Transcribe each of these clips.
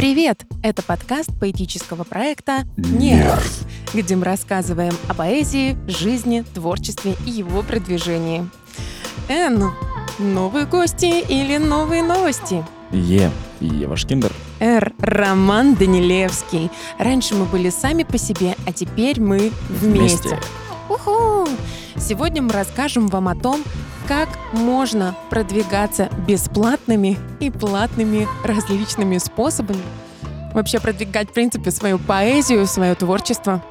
Привет! Это подкаст поэтического проекта «Нерв», где мы рассказываем о поэзии, жизни, творчестве и его продвижении. Н. Новые гости или новые новости? Е. Ева Шкиндер. Р. Роман Данилевский. Раньше мы были сами по себе, а теперь мы вместе. Вместе. Уху! Сегодня мы расскажем вам о том, как можно продвигаться бесплатными и платными различными способами. Вообще продвигать, в принципе, свою поэзию, свое творчество.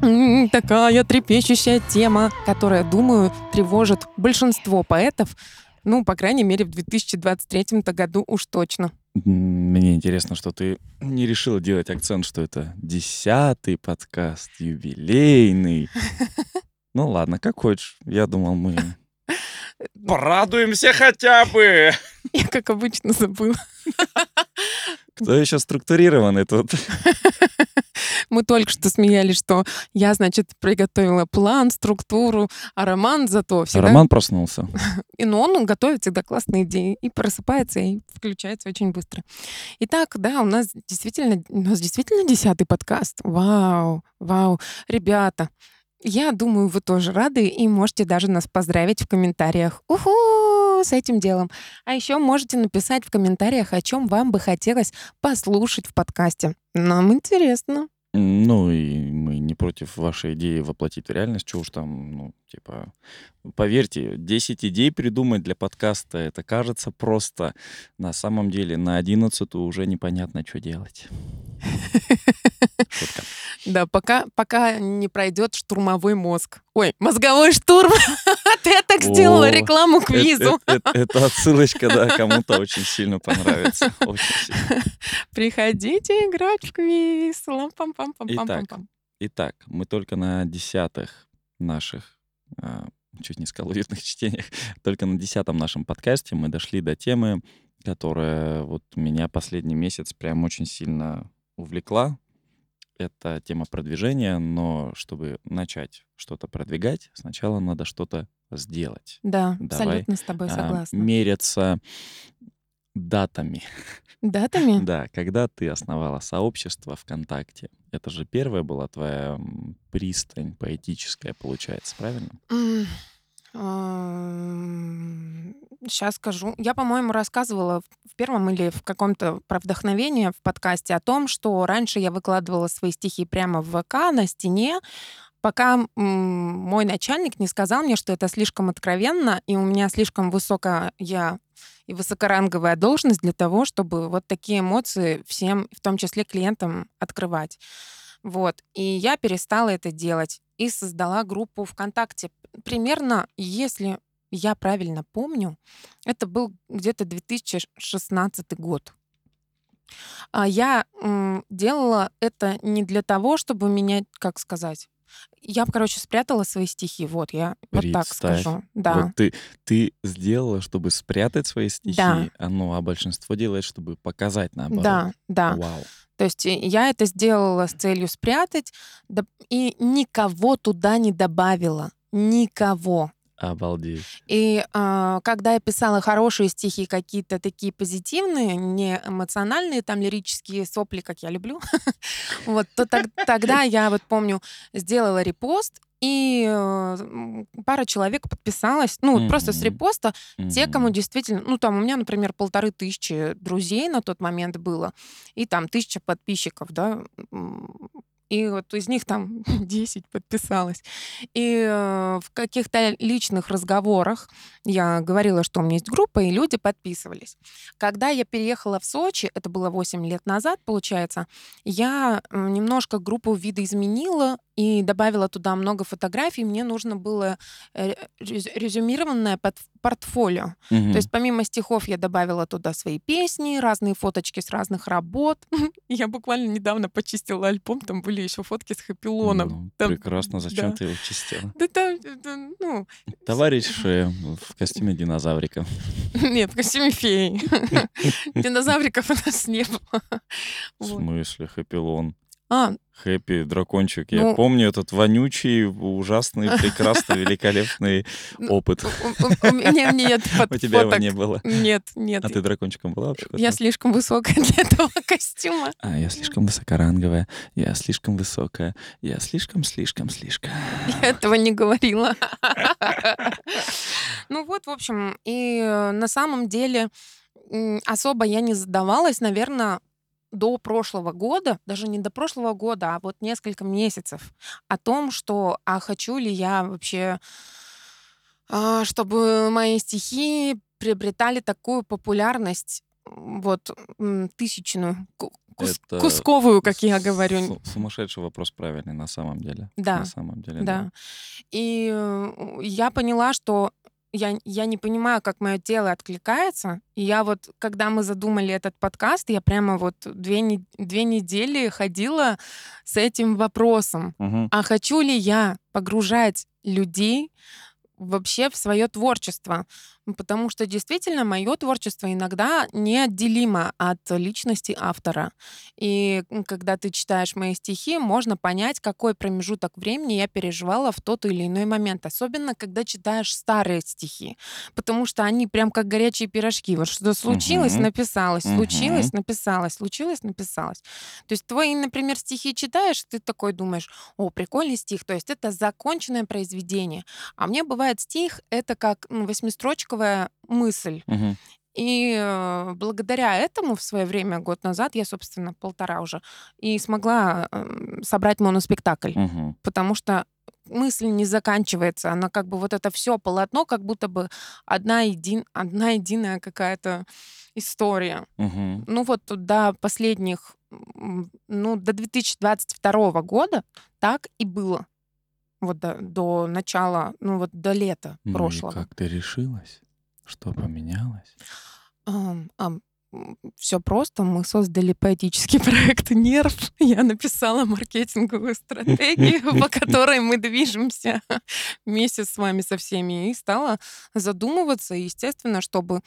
М, Такая трепещущая тема, которая, думаю, тревожит большинство поэтов, ну, по крайней мере, в 2023 году уж точно. М, Мне интересно, что ты не решила делать акцент, что это десятый подкаст, юбилейный. Ну ладно, как хочешь. Я думал, мы порадуемся хотя бы. Я, как обычно, забыла. Кто еще структурированный тут? Мы только что смеялись, что я, значит, приготовила план, структуру, а Роман зато всегда... Роман проснулся. И, ну, он готовит всегда классные идеи и просыпается, и включается очень быстро. Итак, да, у нас действительно, у нас действительно десятый подкаст. Вау, вау. Ребята, я думаю, вы тоже рады и можете даже нас поздравить в комментариях. Уху! с этим делом. А еще можете написать в комментариях, о чем вам бы хотелось послушать в подкасте. Нам интересно. Ну и мы не против вашей идеи воплотить в реальность. Чего уж там, ну, типа, поверьте, 10 идей придумать для подкаста, это кажется просто. На самом деле на 11 уже непонятно, что делать. Шутка. Да, пока, пока не пройдет штурмовой мозг. Ой, мозговой штурм. Ты так сделала рекламу квизу. это- это- это отсылочка, да, кому-то очень сильно понравится. Приходите играть в квиз. Итак. Мы только на десятых наших, чуть не сказал, уютных чтениях, только на десятом нашем подкасте мы дошли до темы, которая вот меня последний месяц прям очень сильно увлекла. Это тема продвижения, но чтобы начать что-то продвигать, сначала надо что-то сделать. Да, Давай, абсолютно с тобой А, согласна. меряться датами. Датами? Да, когда ты основала сообщество ВКонтакте, это же первая была твоя пристань поэтическая, получается, правильно? Сейчас скажу. Я, по-моему, рассказывала в первом или в каком-то про вдохновение в подкасте о том, что раньше я выкладывала свои стихи прямо в ВК на стене, пока мой начальник не сказал мне, что это слишком откровенно, и у меня слишком высокая и высокоранговая должность для того, чтобы вот такие эмоции всем, в том числе клиентам, открывать. Вот. И я перестала это делать и создала группу ВКонтакте. Примерно, если я правильно помню, это был где-то 2016 год. А Я делала это не для того, чтобы меня, как сказать, я, короче, спрятала свои стихи. Вот, я вот так скажу. Да. Вот ты, ты сделала, чтобы спрятать свои стихи, Да. а, ну, а большинство делает, чтобы показать наоборот. Да, да. Вау. То есть э, я это сделала с целью спрятать да- и никого туда не добавила. Никого. Обалдеть. И а, когда я писала хорошие стихи, какие-то такие позитивные, не эмоциональные, там лирические сопли, как я люблю, вот, то тог- тогда я вот помню, сделала репост, и э, пара человек подписалась, ну, просто с репоста, те, кому действительно, ну, там у меня, например, полторы тысячи друзей на тот момент было, и там тысяча подписчиков, да, и вот из них там 10 подписалось. И э, в каких-то личных разговорах я говорила, что у меня есть группа, и люди подписывались. Когда я переехала в Сочи, это было 8 лет назад, получается, я немножко группу видоизменила и добавила туда много фотографий. Мне нужно было э, рез- резюмированное портфолио. Мгм. То есть помимо стихов я добавила туда свои песни, разные фоточки с разных работ. Я буквально недавно почистила альбом, там были еще фотки с хэппилоном. Ну, там- прекрасно, зачем да. ты его чистила? Да там, это, ну, Товарищ э, в костюме динозаврика. нет, в костюме феи. Динозавриков у нас не было. В смысле, хэппилон? А, Хэппи, дракончик. Я Ну- помню этот вонючий, ужасный, прекрасный, великолепный Ну, опыт. у, меня нет У тебя его не было. Нет, нет. А ты дракончиком была вообще? Я слишком высокая для этого костюма. А, я слишком высокоранговая, я слишком высокая, я слишком-слишком-слишком. Я этого не говорила. Ну вот, в общем, и э, на самом деле особо я не задавалась, наверное, до прошлого года, даже не до прошлого года, а вот несколько месяцев, о том, что, а хочу ли я вообще, а, чтобы мои стихи приобретали такую популярность, вот, тысячную, ку- кус- Это кусковую, как я говорю. Сумасшедший вопрос правильный на самом деле. Да, На самом деле, Да. И э, я поняла, что я, я не понимаю, как мое тело откликается. И я вот, когда мы задумали этот подкаст, я прямо вот две, не- две недели ходила с этим вопросом. Мгм. А хочу ли я погружать людей вообще в свое творчество? Ну, Потому что действительно мое творчество иногда неотделимо от личности автора. И когда ты читаешь мои стихи, можно понять, какой промежуток времени я переживала в тот или иной момент. Особенно, когда читаешь старые стихи. Потому что они прям как горячие пирожки. Вот что случилось, Мгм. написалось, случилось, написалось, случилось, написалось. То есть твои, например, стихи читаешь, ты такой думаешь, о, прикольный стих. То есть это законченное произведение. А мне бывает стих, это как м, восьмистрочковая мысль. Мгм. И э, благодаря этому в свое время, год назад, я, собственно, полтора уже, и смогла эм, собрать моноспектакль. Мгм. Потому что мысль не заканчивается. Она как бы вот это все полотно, как будто бы одна, един, одна единая какая-то история. Мгм. Ну вот до последних, ну до 2022 года так и было. Вот до, до начала, ну вот до лета Ну и прошлого. как ты решилась? Что поменялось? все просто. Мы создали поэтический проект «Нерв». Я написала маркетинговую стратегию, по которой мы движемся вместе с вами со всеми. И стала задумываться, естественно, чтобы...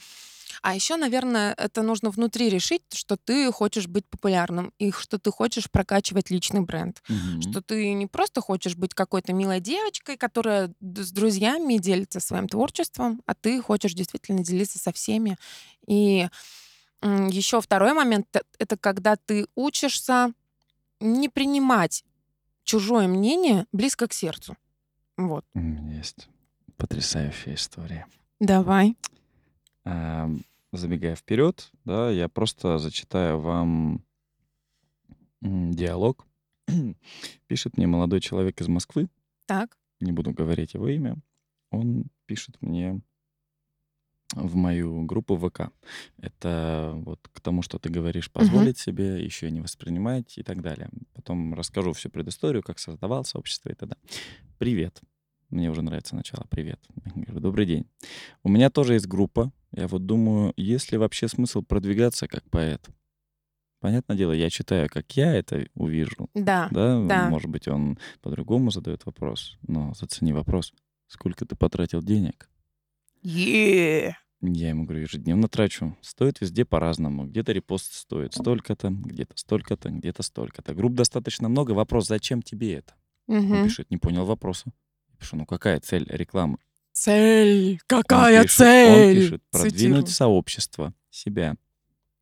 А еще, наверное, это нужно внутри решить, что ты хочешь быть популярным и что ты хочешь прокачивать личный бренд. Мгм. Что ты не просто хочешь быть какой-то милой девочкой, которая с друзьями делится своим творчеством, а ты хочешь действительно делиться со всеми. И еще второй момент это когда ты учишься не принимать чужое мнение близко к сердцу. Вот. Есть потрясающая история. Давай. А, Забегая вперед, да, я просто зачитаю вам диалог. Пишет мне молодой человек из Москвы, Так. не буду говорить его имя. Он пишет мне в мою группу ВК. Это вот к тому, что ты говоришь, позволить себе, еще не воспринимать и так далее. Потом расскажу всю предысторию, как создавал сообщество и т.д. Привет. Мне уже нравится начало. Привет. Я говорю, Добрый день. У меня тоже есть группа. Я вот думаю, есть ли вообще смысл продвигаться как поэт? Понятное дело, я читаю, как я это увижу. Да. Да, Да. может быть, он по-другому задает вопрос. Но зацени вопрос. Сколько ты потратил денег? Е. Я ему говорю, ежедневно трачу. Стоит везде по-разному. Где-то репост стоит столько-то, где-то столько-то, где-то столько-то. Групп достаточно много. Вопрос, зачем тебе это? Он Мгм. пишет, не понял вопроса. Пишу, ну какая цель рекламы? Цель. Он Какая пишет- цель? Он пишет, продвинуть Цитирую. сообщество, себя.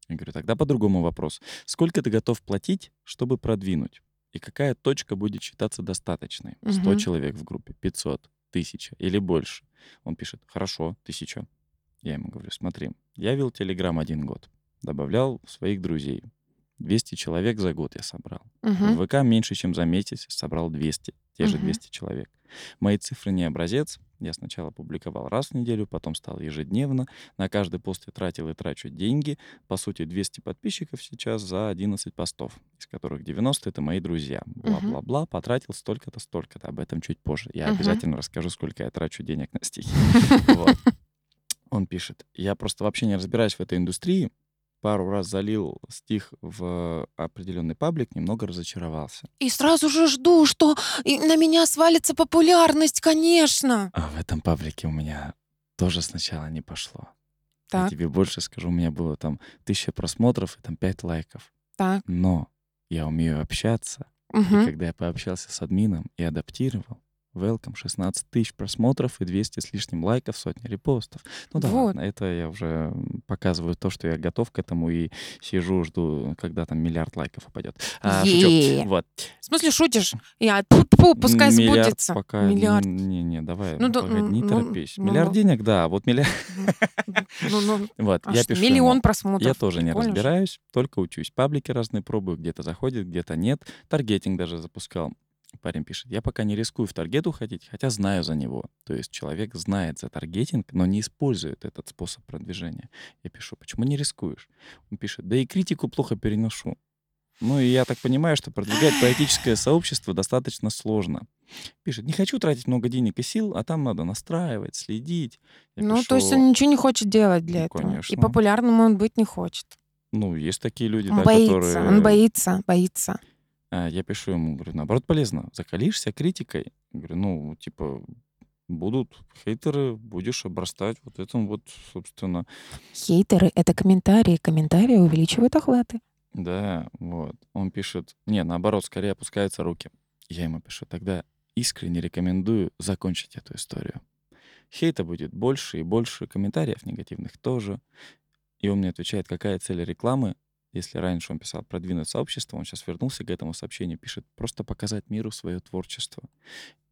Я говорю, тогда по-другому вопрос. Сколько ты готов платить, чтобы продвинуть? И какая точка будет считаться достаточной? 100 Мгм. человек в группе, 500, 1000 или больше. Он пишет, хорошо, 1000. Я ему говорю, смотри, я вел Телеграм один год, добавлял своих друзей. 200 человек за год я собрал. Мгм. В ВК меньше, чем за месяц собрал 200, те же Мгм. 200 человек. Мои цифры не образец. Я сначала публиковал раз в неделю, потом стал ежедневно. На каждый пост я тратил и трачу деньги. По сути, 200 подписчиков сейчас за 11 постов, из которых 90 — это мои друзья. Бла-бла-бла, потратил столько-то, столько-то. Об этом чуть позже. Я Мгм. обязательно расскажу, сколько я трачу денег на стихи. Он пишет, я просто вообще не разбираюсь в этой индустрии, пару раз залил стих в определенный паблик, немного разочаровался. И сразу же жду, что на меня свалится популярность, конечно. А в этом паблике у меня тоже сначала не пошло. Я Так, тебе больше скажу, у меня было там тысяча просмотров и там пять лайков. так. Но я умею общаться, Мгм. И когда я пообщался с админом и адаптировал, welcome, 16 тысяч просмотров и 200 с лишним лайков, сотни репостов. Ну да Вот. ладно, это я уже показываю то, что я готов к этому и сижу, жду, когда там миллиард лайков упадет. А, шучу. Вот. В смысле, шутишь? Я, тьфу-тьфу, пускай Миллиард сбудется. пока... Миллиард. Не-не, давай, Ну да, погоди, не ну, торопись. ну, Миллиард ну. денег, да, вот миллиард... Ну, ну, Вот, а я пишу миллион просмотров. Я тоже не разбираюсь, только учусь. Паблики разные пробую, где-то заходит, где-то нет. Таргетинг даже запускал. Парень пишет, я пока не рискую в таргет уходить, хотя знаю за него. То есть человек знает за таргетинг, но не использует этот способ продвижения. Я пишу, почему не рискуешь? Он пишет, да и критику плохо переношу. Ну и я так понимаю, что продвигать поэтическое сообщество достаточно сложно. Пишет, не хочу тратить много денег и сил, а там надо настраивать, следить. Я Ну, пишу, то есть он ничего не хочет делать для Ну, этого. И конечно. популярным он быть не хочет. ну, есть такие люди, Он да, боится, которые... он боится, боится. А, Я пишу ему, говорю, наоборот, полезно. Закалишься критикой. Говорю, ну, типа, будут хейтеры, будешь обрастать вот этим вот, собственно. Хейтеры — это комментарии. Комментарии увеличивают охваты. Да, вот. Он пишет, не, наоборот, скорее опускаются руки. Я ему пишу, тогда искренне рекомендую закончить эту историю. Хейта будет больше и больше, комментариев негативных тоже. И он мне отвечает, какая цель рекламы. Если раньше он писал продвинуть сообщество, он сейчас вернулся к этому сообщению, пишет просто показать миру свое творчество.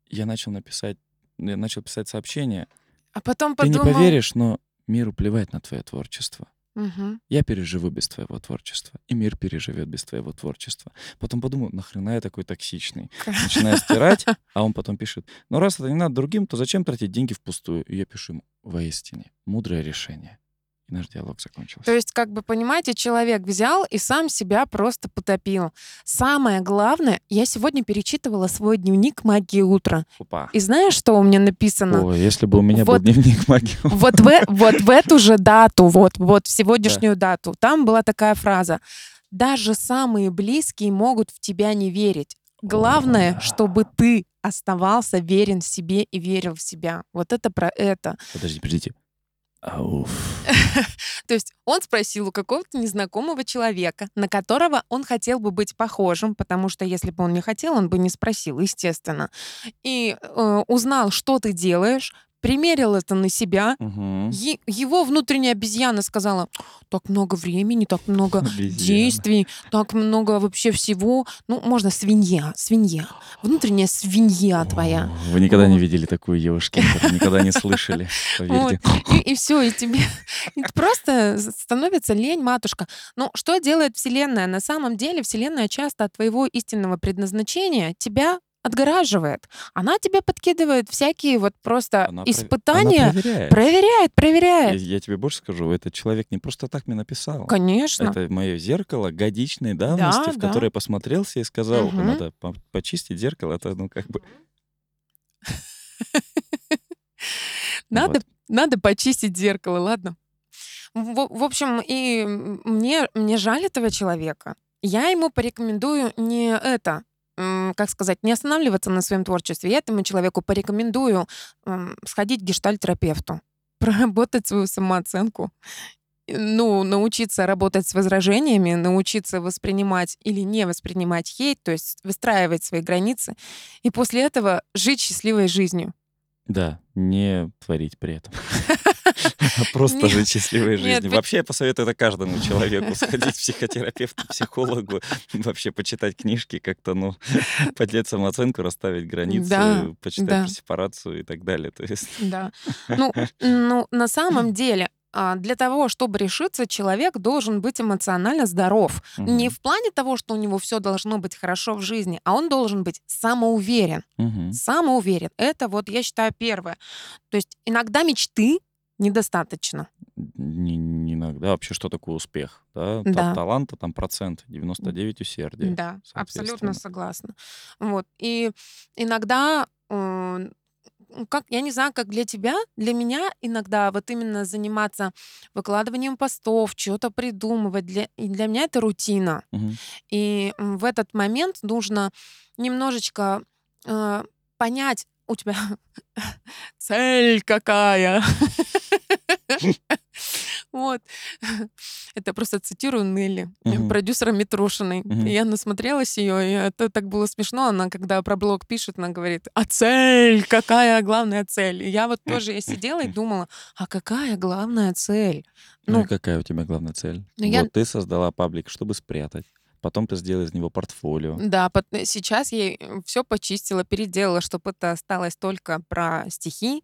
Я начал написать, я начал писать сообщение. А потом Ты подумал... не поверишь, но миру плевать на твое творчество. Мгм. Я переживу без твоего творчества, и мир переживет без твоего творчества. Потом подумал, нахрена я такой токсичный? Начинаю стирать, а он потом пишет, ну раз это не надо другим, то зачем тратить деньги впустую? И я пишу ему, воистине, мудрое решение. И наш диалог закончился. То есть, как бы, понимаете, человек взял и сам себя просто потопил. Самое главное, я сегодня перечитывала свой дневник «Магии утра». Опа. И знаешь, что у меня написано? Ой, если бы у меня Вот- был дневник магии. Вот в, вот в эту же дату, вот, вот в сегодняшнюю дату, там была такая фраза. Даже самые близкие могут в тебя не верить. Главное, чтобы ты оставался верен себе и верил в себя. Вот это про это. Подождите, подождите. Ауф. То есть он спросил у какого-то незнакомого человека, на которого он хотел бы быть похожим, потому что если бы он не хотел, он бы не спросил, естественно. И э, узнал, что ты делаешь, примерил это на себя. Е- его внутренняя обезьяна сказала, так много времени, так много Обезьяна. действий, так много вообще всего. Ну, можно свинья, свинья. Внутренняя свинья твоя. О, Вы никогда не Вот. видели такую девушку, никогда не слышали, поверьте. И, все, и тебе и просто становится лень, матушка. Ну, что делает Вселенная? На самом деле Вселенная часто от твоего истинного предназначения тебя отгораживает. Она тебе подкидывает всякие вот просто Она про- испытания. она проверяет. Проверяет, Я, проверяет. я тебе больше скажу, этот человек не просто так мне написал. Конечно. Это мое зеркало годичной давности, Да, в да. которое я посмотрелся и сказал, Мгм. надо по- почистить зеркало. Это, ну, как бы... Надо, надо почистить зеркало, ладно? В, в общем, и мне, мне жаль этого человека. Я ему порекомендую не это, как сказать, не останавливаться на своем творчестве. Я этому человеку порекомендую сходить к гештальтерапевту, проработать свою самооценку, ну, научиться работать с возражениями, научиться воспринимать или не воспринимать хейт, то есть выстраивать свои границы, и после этого жить счастливой жизнью. Да, не творить при этом. Просто жить счастливой жизнью. вы- Вообще, я посоветую это каждому человеку. Сходить к психотерапевту, психологу, вообще почитать книжки, как-то, ну, поднять самооценку, расставить границы, почитать про сепарацию и так далее. То есть, Да. Ну, ну, на самом деле, а, для того, чтобы решиться, человек должен быть эмоционально здоров. Не мгм, в плане того, что у него все должно быть хорошо в жизни, а он должен быть самоуверен. мгм. Самоуверен. Это вот, я считаю, первое. То есть иногда мечты недостаточно. Не, не иногда. Вообще, что такое успех? Да? Да. Таланта там процент, 99 усердия. Да, абсолютно согласна. Вот. И иногда, э, ну, как, я не знаю, как для тебя, для меня иногда вот именно заниматься выкладыванием постов, что-то придумывать, для, и для меня это рутина. Мгм. И в этот момент нужно немножечко э, понять, у тебя цель какая. Вот. Это просто цитирую Нелли, Мгм. продюсера Митрошиной. И я насмотрелась ее, и это так было смешно. Она, когда про блог пишет, она говорит, а цель? Какая главная цель? И я вот тоже я сидела и думала, а какая главная цель? Ну и Ну, какая у тебя главная цель? ну я, Вот ты создала паблик, чтобы спрятать. Потом ты сделала из него портфолио. да, э, сейчас я все почистила, переделала, чтобы это осталось только про стихи,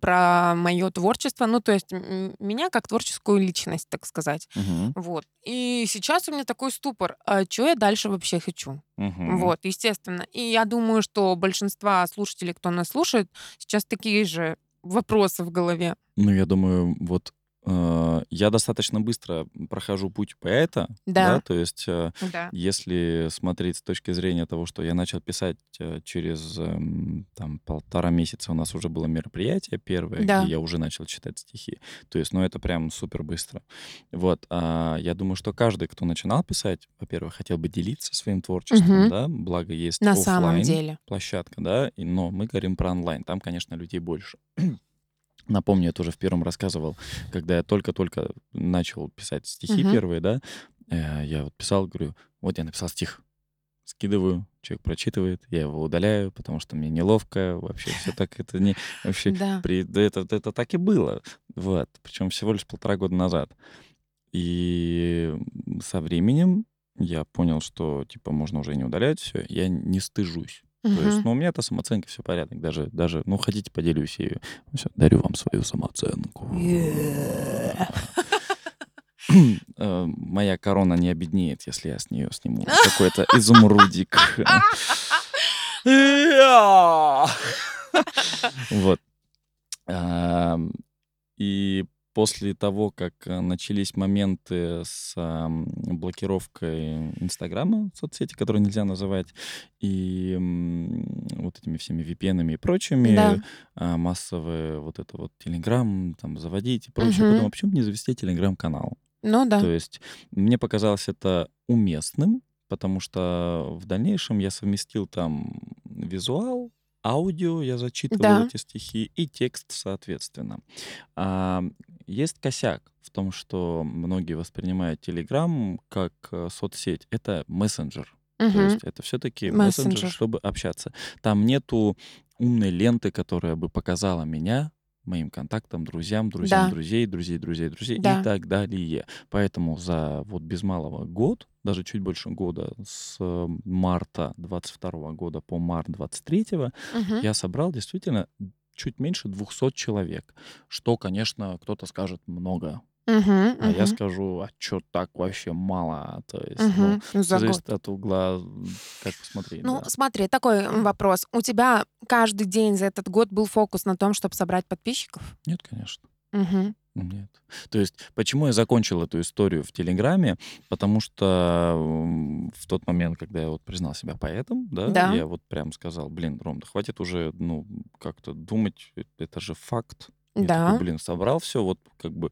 про мое творчество, ну, то есть меня как творческую личность, так сказать. Мгм. Вот. И сейчас у меня такой ступор, а что я дальше вообще хочу? Мгм. Вот, естественно. И я думаю, что большинства слушателей, кто нас слушает, сейчас такие же вопросы в голове. Ну, я думаю, вот э, я достаточно быстро прохожу путь поэта, да, Да, то есть э, да, если смотреть с точки зрения того, что я начал писать э, через эм, там полтора месяца у нас уже было мероприятие первое, где да. я уже начал читать стихи. То есть, ну, это прям супер быстро. Вот. А я думаю, что каждый, кто начинал писать, во-первых, хотел бы делиться своим творчеством, Мгм. да, благо есть На самом деле. площадка, да, и, но мы говорим про онлайн, там, конечно, людей больше. Напомню, я тоже в первом рассказывал, когда я только-только начал писать стихи Мгм. первые, да, э, я вот писал, говорю, вот я написал стих, скидываю, человек прочитывает, я его удаляю, потому что мне неловко, вообще все так это не вообще Да. при да это это так и было, вот, причем всего лишь полтора года назад. И со временем я понял, что типа можно уже не удалять все, я не стыжусь. То есть, ну, у меня-то самооценка, все порядок. Даже, даже, ну, хотите, поделюсь ею. Всё, дарю вам свою самооценку. Э, Моя корона не обеднеет, если я с нее сниму какой-то изумрудик. Вот. И после того, как э, начались моменты с блокировкой Инстаграма, соцсети, которые нельзя называть, и вот этими всеми VPN и прочими, Да. а, массовые вот это вот Телеграм там заводить и прочее, я Мгм. подумал, почему бы не завести Телеграм-канал? Ну То да. есть мне показалось это уместным, потому что в дальнейшем я совместил там визуал, аудио, я зачитывал Да. эти стихи, и текст, соответственно. А, есть косяк в том, что многие воспринимают Telegram как э, соцсеть. Это мессенджер. То Мгм. есть это все-таки мессенджер, Мессенджер. чтобы общаться. Там нету умной ленты, которая бы показала меня моим контактам, друзьям, друзьям Да. друзей, друзей, друзей, друзей и Да. так далее. Поэтому за вот без малого год, даже чуть больше года, с э, марта 22 года по март 23 Мгм. я собрал действительно чуть меньше 200 человек. Что, конечно, кто-то скажет много. Мгм. А я скажу, а чё так вообще мало? То есть, Мгм. Ну, за год. зависит от угла, как посмотреть, Ну, да. смотри, такой вопрос. У тебя каждый день за этот год был фокус на том, чтобы собрать подписчиков? Нет, конечно. Мгм. Нет. То есть, почему я закончил эту историю в Телеграме? Потому что в тот момент, когда я вот признал себя поэтом, да, Да. я вот прям сказал, блин, Ром, да хватит уже, ну, как-то думать, э, это же факт. Я такой, Да. блин, собрал все, вот как бы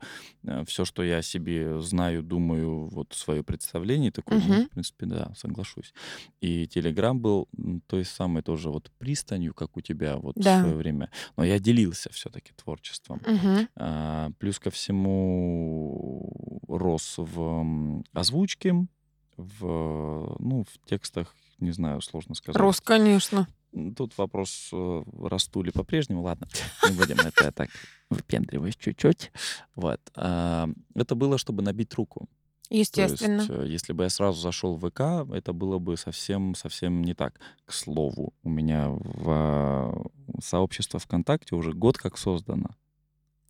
все, что я о себе знаю, думаю, вот свое представление, такой, ну, Мгм. в принципе, да, соглашусь. И Телеграм был той самой тоже вот пристанью, как у тебя вот в Да. свое время. Но я делился все-таки творчеством. Мгм. А, плюс ко всему рос в озвучке, в, ну, в текстах, не знаю, сложно сказать. Рос, конечно. Тут вопрос, э, расту ли по-прежнему. Ладно, не будем, это я так выпендриваюсь чуть-чуть. Вот. А, Это было, чтобы набить руку. То есть, Естественно. э, если бы я сразу зашел в ВК, это было бы совсем-совсем не так. К слову, у меня в а, сообщество ВКонтакте уже год как создано.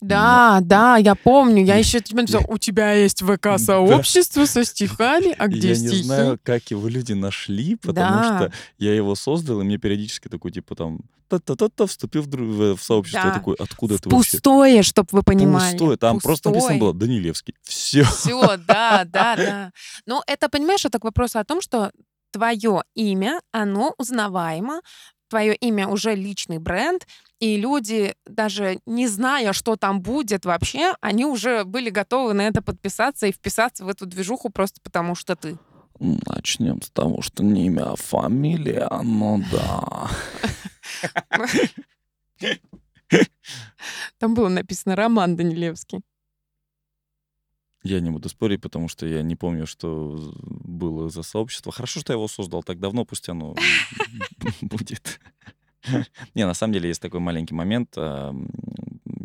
Но Да, да, я помню. Я я, еще тебе написала, я- у тебя есть да, ВК-сообщество со стихами, а где я не стихи? знаю, как его люди нашли, потому Да, что я его создал, и мне периодически такой, типа, там, та-та-та-та, вступил в, дру- в- в сообщество. Я да. такой, откуда В это вообще? пустое, чтобы вы понимали. Пустое. Там просто написано было Данилевский. Все. Все, да, да, да. Ну, это, понимаешь, это к вопросу о том, что твое имя, оно узнаваемо, твое имя уже личный бренд, и люди, даже не зная, что там будет вообще, они уже были готовы на это подписаться и вписаться в эту движуху просто потому, что ты. Начнем с того, что не имя, а фамилия, ну да. Там было написано Роман Данилевский. Я не буду спорить, потому что я не помню, что было за сообщество. Хорошо, что я его создал так давно, пусть оно будет. Не, на самом деле есть такой маленький момент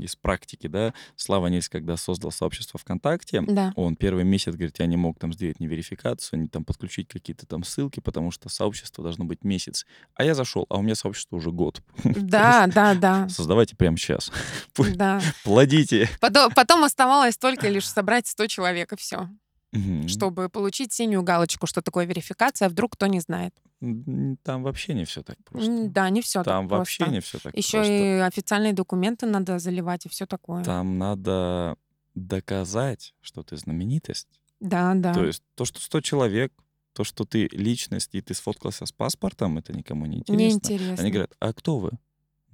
из практики, да. Слава Нильс, когда создал сообщество ВКонтакте, Да. он первый месяц, говорит, я не мог там сделать ни верификацию, ни там подключить какие-то там ссылки, потому что сообщество должно быть месяц. А я зашел, а у меня сообщество уже год. Да, да, да. Создавайте прямо сейчас. Да. Плодите. Потом, потом оставалось только лишь собрать 100 человек, и все. Мгм. Чтобы получить синюю галочку, что такое верификация, вдруг кто не знает. Там вообще не все так просто. Да, не все Там так вообще просто. не все так Еще просто. и официальные документы надо заливать и все такое. Там надо доказать, что ты знаменитость. Да, да. То есть то, что 100 человек, то, что ты личность, и ты сфоткался с паспортом, это никому не интересно. Неинтересно. Они говорят, а кто вы?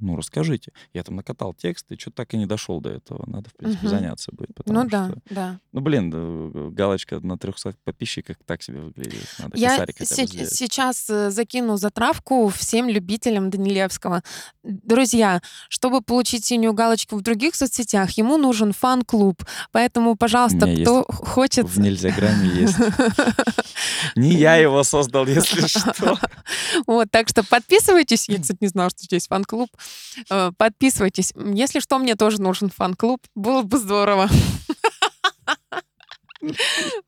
Ну, расскажите. Я там накатал текст, и что-то так и не дошел до этого. Надо, в принципе, Мгм. заняться будет. Потому Ну да, что... да. Ну, блин, э, галочка на 300 подписчиках так себе выглядит. Надо Я се- сейчас э, закину затравку всем любителям Данилевского. Друзья, чтобы получить синюю галочку в других соцсетях, ему нужен фан-клуб. Поэтому, пожалуйста, кто хочет... В нельзяграмме есть. Не я его создал, если что. Вот, так что подписывайтесь. Я, кстати, не знала, что здесь фан-клуб. Э, Подписывайтесь. Если что, мне тоже нужен фан-клуб. Было бы здорово.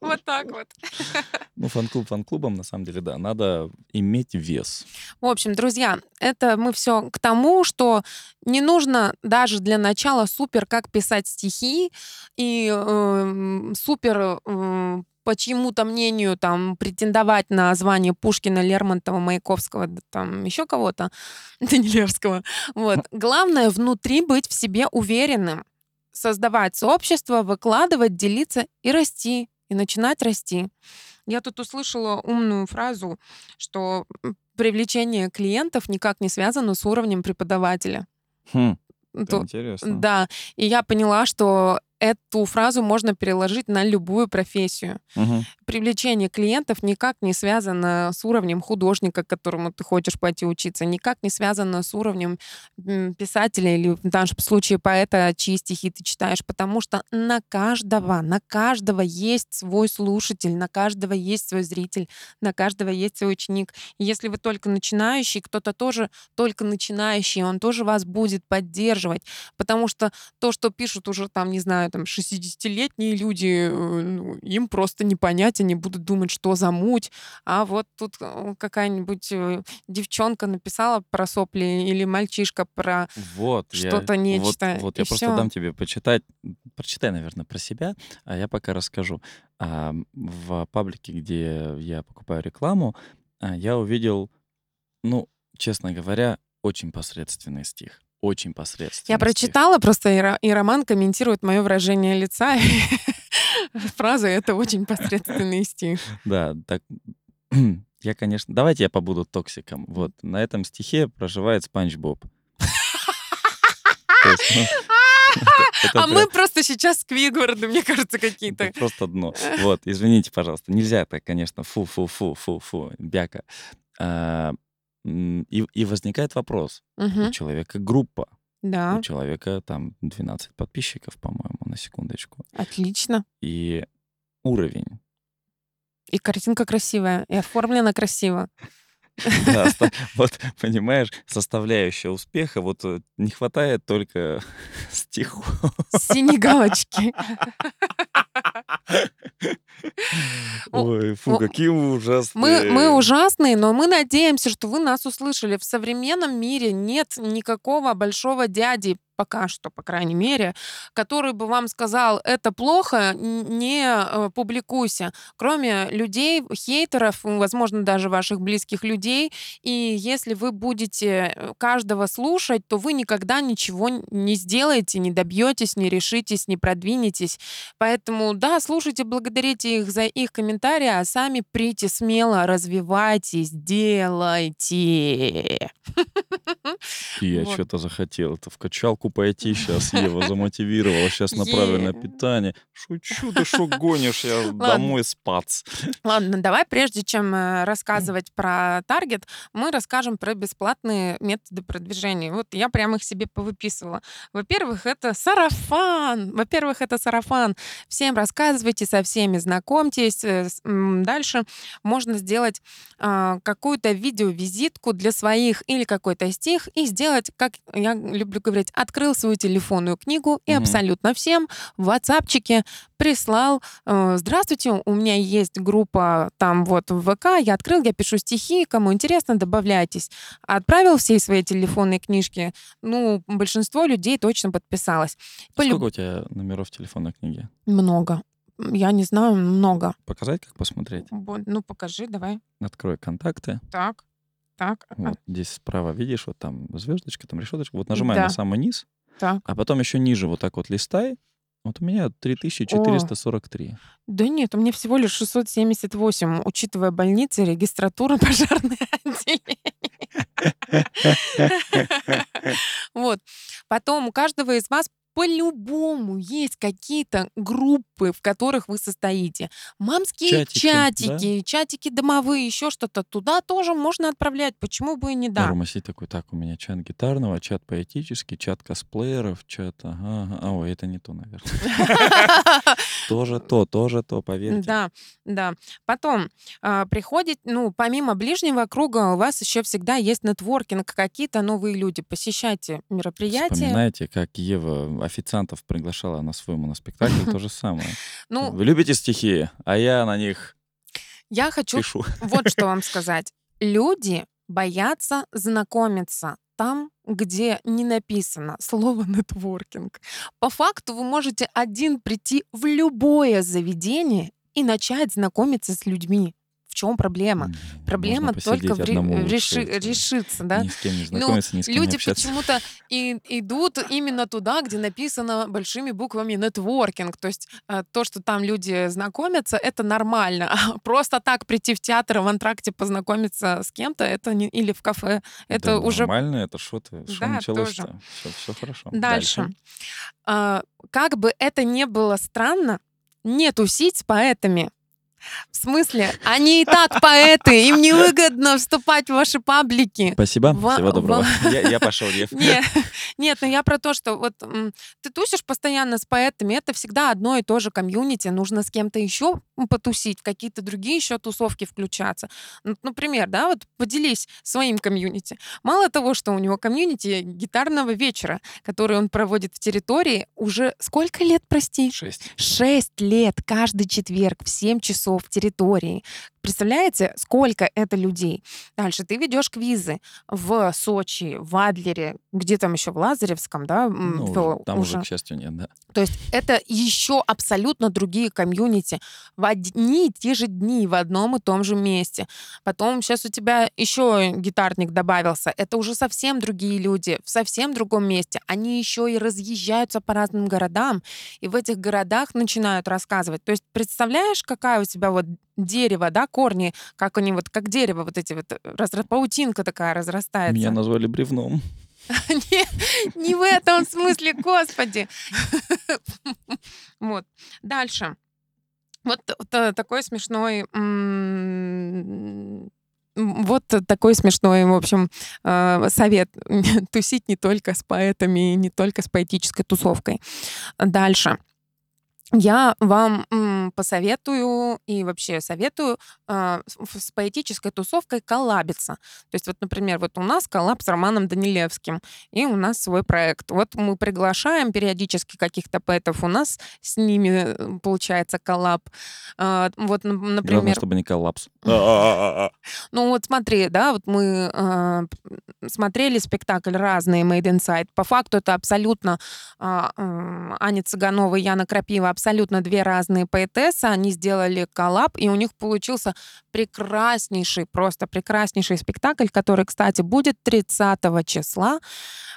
Вот так вот. Ну, фан-клуб фан-клубом, на самом деле, да, надо иметь вес. В общем, друзья, это мы все к тому, что не нужно даже для начала супер как писать стихи и эм, супер эм, по чьему-то мнению там претендовать на звание Пушкина, Лермонтова, Маяковского, там еще кого-то, Данилевского. Вот. Главное внутри быть в себе уверенным, создавать сообщество, выкладывать, делиться и расти, и начинать расти. Я тут услышала умную фразу, что привлечение клиентов никак не связано с уровнем преподавателя. Хм, То- интересно. да, и я поняла, что эту фразу можно переложить на любую профессию. Мгм. Привлечение клиентов никак не связано с уровнем художника, к которому ты хочешь пойти учиться, никак не связано с уровнем писателя или в нашем случае поэта, чьи стихи ты читаешь, потому что на каждого, на каждого есть свой слушатель, на каждого есть свой зритель, на каждого есть свой ученик. И если вы только начинающий, кто-то тоже только начинающий, он тоже вас будет поддерживать, потому что то, что пишут уже там, не знаю, там 60-летние люди, э, ну, им просто не понять, они будут думать, что за муть, а вот тут э, какая-нибудь э, девчонка написала про сопли или мальчишка про Вот, что-то вот- нечто, Вот, и я просто всё. дам тебе почитать. Прочитай, наверное, про себя, а я пока расскажу. А, в паблике, где я покупаю рекламу, а, я увидел, ну, честно говоря, очень посредственный стих. Очень посредственный Я прочитала, просто и, Ро- и Роман комментирует мое выражение лица. Фраза это очень посредственный стих. Да, так... Я, конечно... Давайте я побуду токсиком. Вот, на этом стихе проживает Спанч Боб. Ну, это А прям- мы просто сейчас Сквигварды, мне кажется, какие-то. Просто дно. Вот, извините, пожалуйста. Нельзя так, конечно, фу-фу-фу-фу-фу, бяка. А, и, и возникает вопрос. У Мгм, человека группа, Да, у человека там 12 подписчиков, по-моему, на секундочку. отлично. И уровень. И картинка красивая, и оформлена красиво. Да, вот, понимаешь, составляющая успеха, вот э, не хватает только стихов. Синей галочки. О, Ой, фу, о, какие ужасные. Мы, мы ужасные, но мы надеемся, что вы нас услышали. В современном мире нет никакого большого дяди, пока что, по крайней мере, который бы вам сказал, это плохо, не э, публикуйся. Кроме людей, хейтеров, возможно, даже ваших близких людей. И если вы будете э, каждого слушать, то вы никогда ничего не сделаете, не добьетесь, не решитесь, не продвинетесь. Поэтому, да, слушайте, благодарите их за их комментарии, а сами прийти смело, развивайтесь, делайте. Я Вот. что-то захотел это в качалку пойти сейчас, Ева замотивировала сейчас на правильное питание. Шучу, ты что гонишь, я домой спать. Ладно, давай, прежде чем э, рассказывать про таргет, мы расскажем про бесплатные методы продвижения. Вот я прямо их себе повыписывала. Во-первых, это сарафан. Во-первых, это сарафан. Всем рассказывайте, со всеми знакомьтесь. Э, дальше можно сделать а, какую-то видеовизитку для своих или какой-то стих и сделать, как я люблю говорить, открыл свою телефонную книгу и угу. абсолютно всем в WhatsAppчике прислал, э, здравствуйте, у меня есть группа там вот в ВК, я открыл, я пишу стихи, кому интересно, добавляйтесь. Отправил все свои телефонные книжки, ну, большинство людей точно подписалось. Сколько Полюб... у тебя номеров телефонной книги? Много. Я не знаю, много. Показать, как посмотреть? Ну, покажи, давай. Открой контакты. Так, так. Вот здесь справа видишь, вот там звездочка, там решеточка. Вот нажимай да. на самый низ. Так. А потом еще ниже вот так вот листай. Вот у меня 3443. О, да нет, у меня всего лишь 678, учитывая больницы, регистратура, пожарное отделение. Вот. Потом у каждого из вас по-любому есть какие-то группы, в которых вы состоите. Мамские чатики, чатики, да? чатики домовые, еще что-то. Туда тоже можно отправлять. Почему бы и не да? Рома такой, так, у меня чат гитарного, чат поэтический, чат косплееров, чат... Ага, ага. ой, это не то, наверное. Тоже то, тоже то, поверьте. Да, да. Потом а, приходит, ну, помимо ближнего круга, у вас еще всегда есть нетворкинг, какие-то новые люди. Посещайте мероприятия. Вспоминайте, как Ева официантов приглашала на свой моноспектакль, то же самое. Ну, Вы любите стихи, а я на них Я хочу пишу. вот что вам сказать. Люди боятся знакомиться там, где не написано слово нетворкинг. По факту вы можете один прийти в любое заведение и начать знакомиться с людьми чем проблема? Проблема только в ре- реши- решиться, да? Ни с кем не ну, знакомиться, ни с кем люди не почему-то и идут именно туда, где написано большими буквами нетворкинг. То есть э, то, что там люди знакомятся, это нормально. А просто так прийти в театр в антракте познакомиться с кем-то, это не или в кафе, это да, уже нормально. Это что ты? Что да, началось-то? Все, все хорошо. Дальше. Дальше. А, как бы это ни было странно, не тусить с поэтами в смысле? Они и так поэты, им невыгодно вступать в ваши паблики. Спасибо, Во- всего доброго. Во- я, я пошел, Ев. Нет, нет, но я про то, что вот ты тусишь постоянно с поэтами, это всегда одно и то же комьюнити, нужно с кем-то еще потусить, какие-то другие еще тусовки включаться. Например, да, вот поделись своим комьюнити. Мало того, что у него комьюнити гитарного вечера, который он проводит в территории уже сколько лет, прости? Шесть. Шесть лет каждый четверг в семь часов в территории. Представляете, сколько это людей? Дальше ты ведешь квизы в Сочи, в Адлере, где там еще в Лазаревском, да? Ну, то, там уже, к счастью, нет, да. То есть это еще абсолютно другие комьюнити в одни и те же дни в одном и том же месте. Потом сейчас у тебя еще гитарник добавился. Это уже совсем другие люди в совсем другом месте. Они еще и разъезжаются по разным городам и в этих городах начинают рассказывать. То есть представляешь, какая у тебя вот дерево, да, корни, как они вот, как дерево, вот эти вот, разра... паутинка такая разрастается. Меня назвали бревном. не, не в этом смысле, господи. вот. Дальше. Вот такой смешной вот такой смешной, в общем, э, совет. Тусить не только с поэтами, не только с поэтической тусовкой. Дальше я вам м, посоветую и вообще советую э, с поэтической тусовкой коллабиться. То есть вот, например, вот у нас коллаб с Романом Данилевским, и у нас свой проект. Вот мы приглашаем периодически каких-то поэтов, у нас с ними э, получается коллаб. Э, вот, например... Главное, чтобы не коллапс. Ну вот смотри, да, вот мы э, смотрели спектакль разные Made Inside. По факту это абсолютно э, Аня Цыганова и Яна Крапива абсолютно две разные поэтессы, они сделали коллаб, и у них получился прекраснейший, просто прекраснейший спектакль, который, кстати, будет 30 числа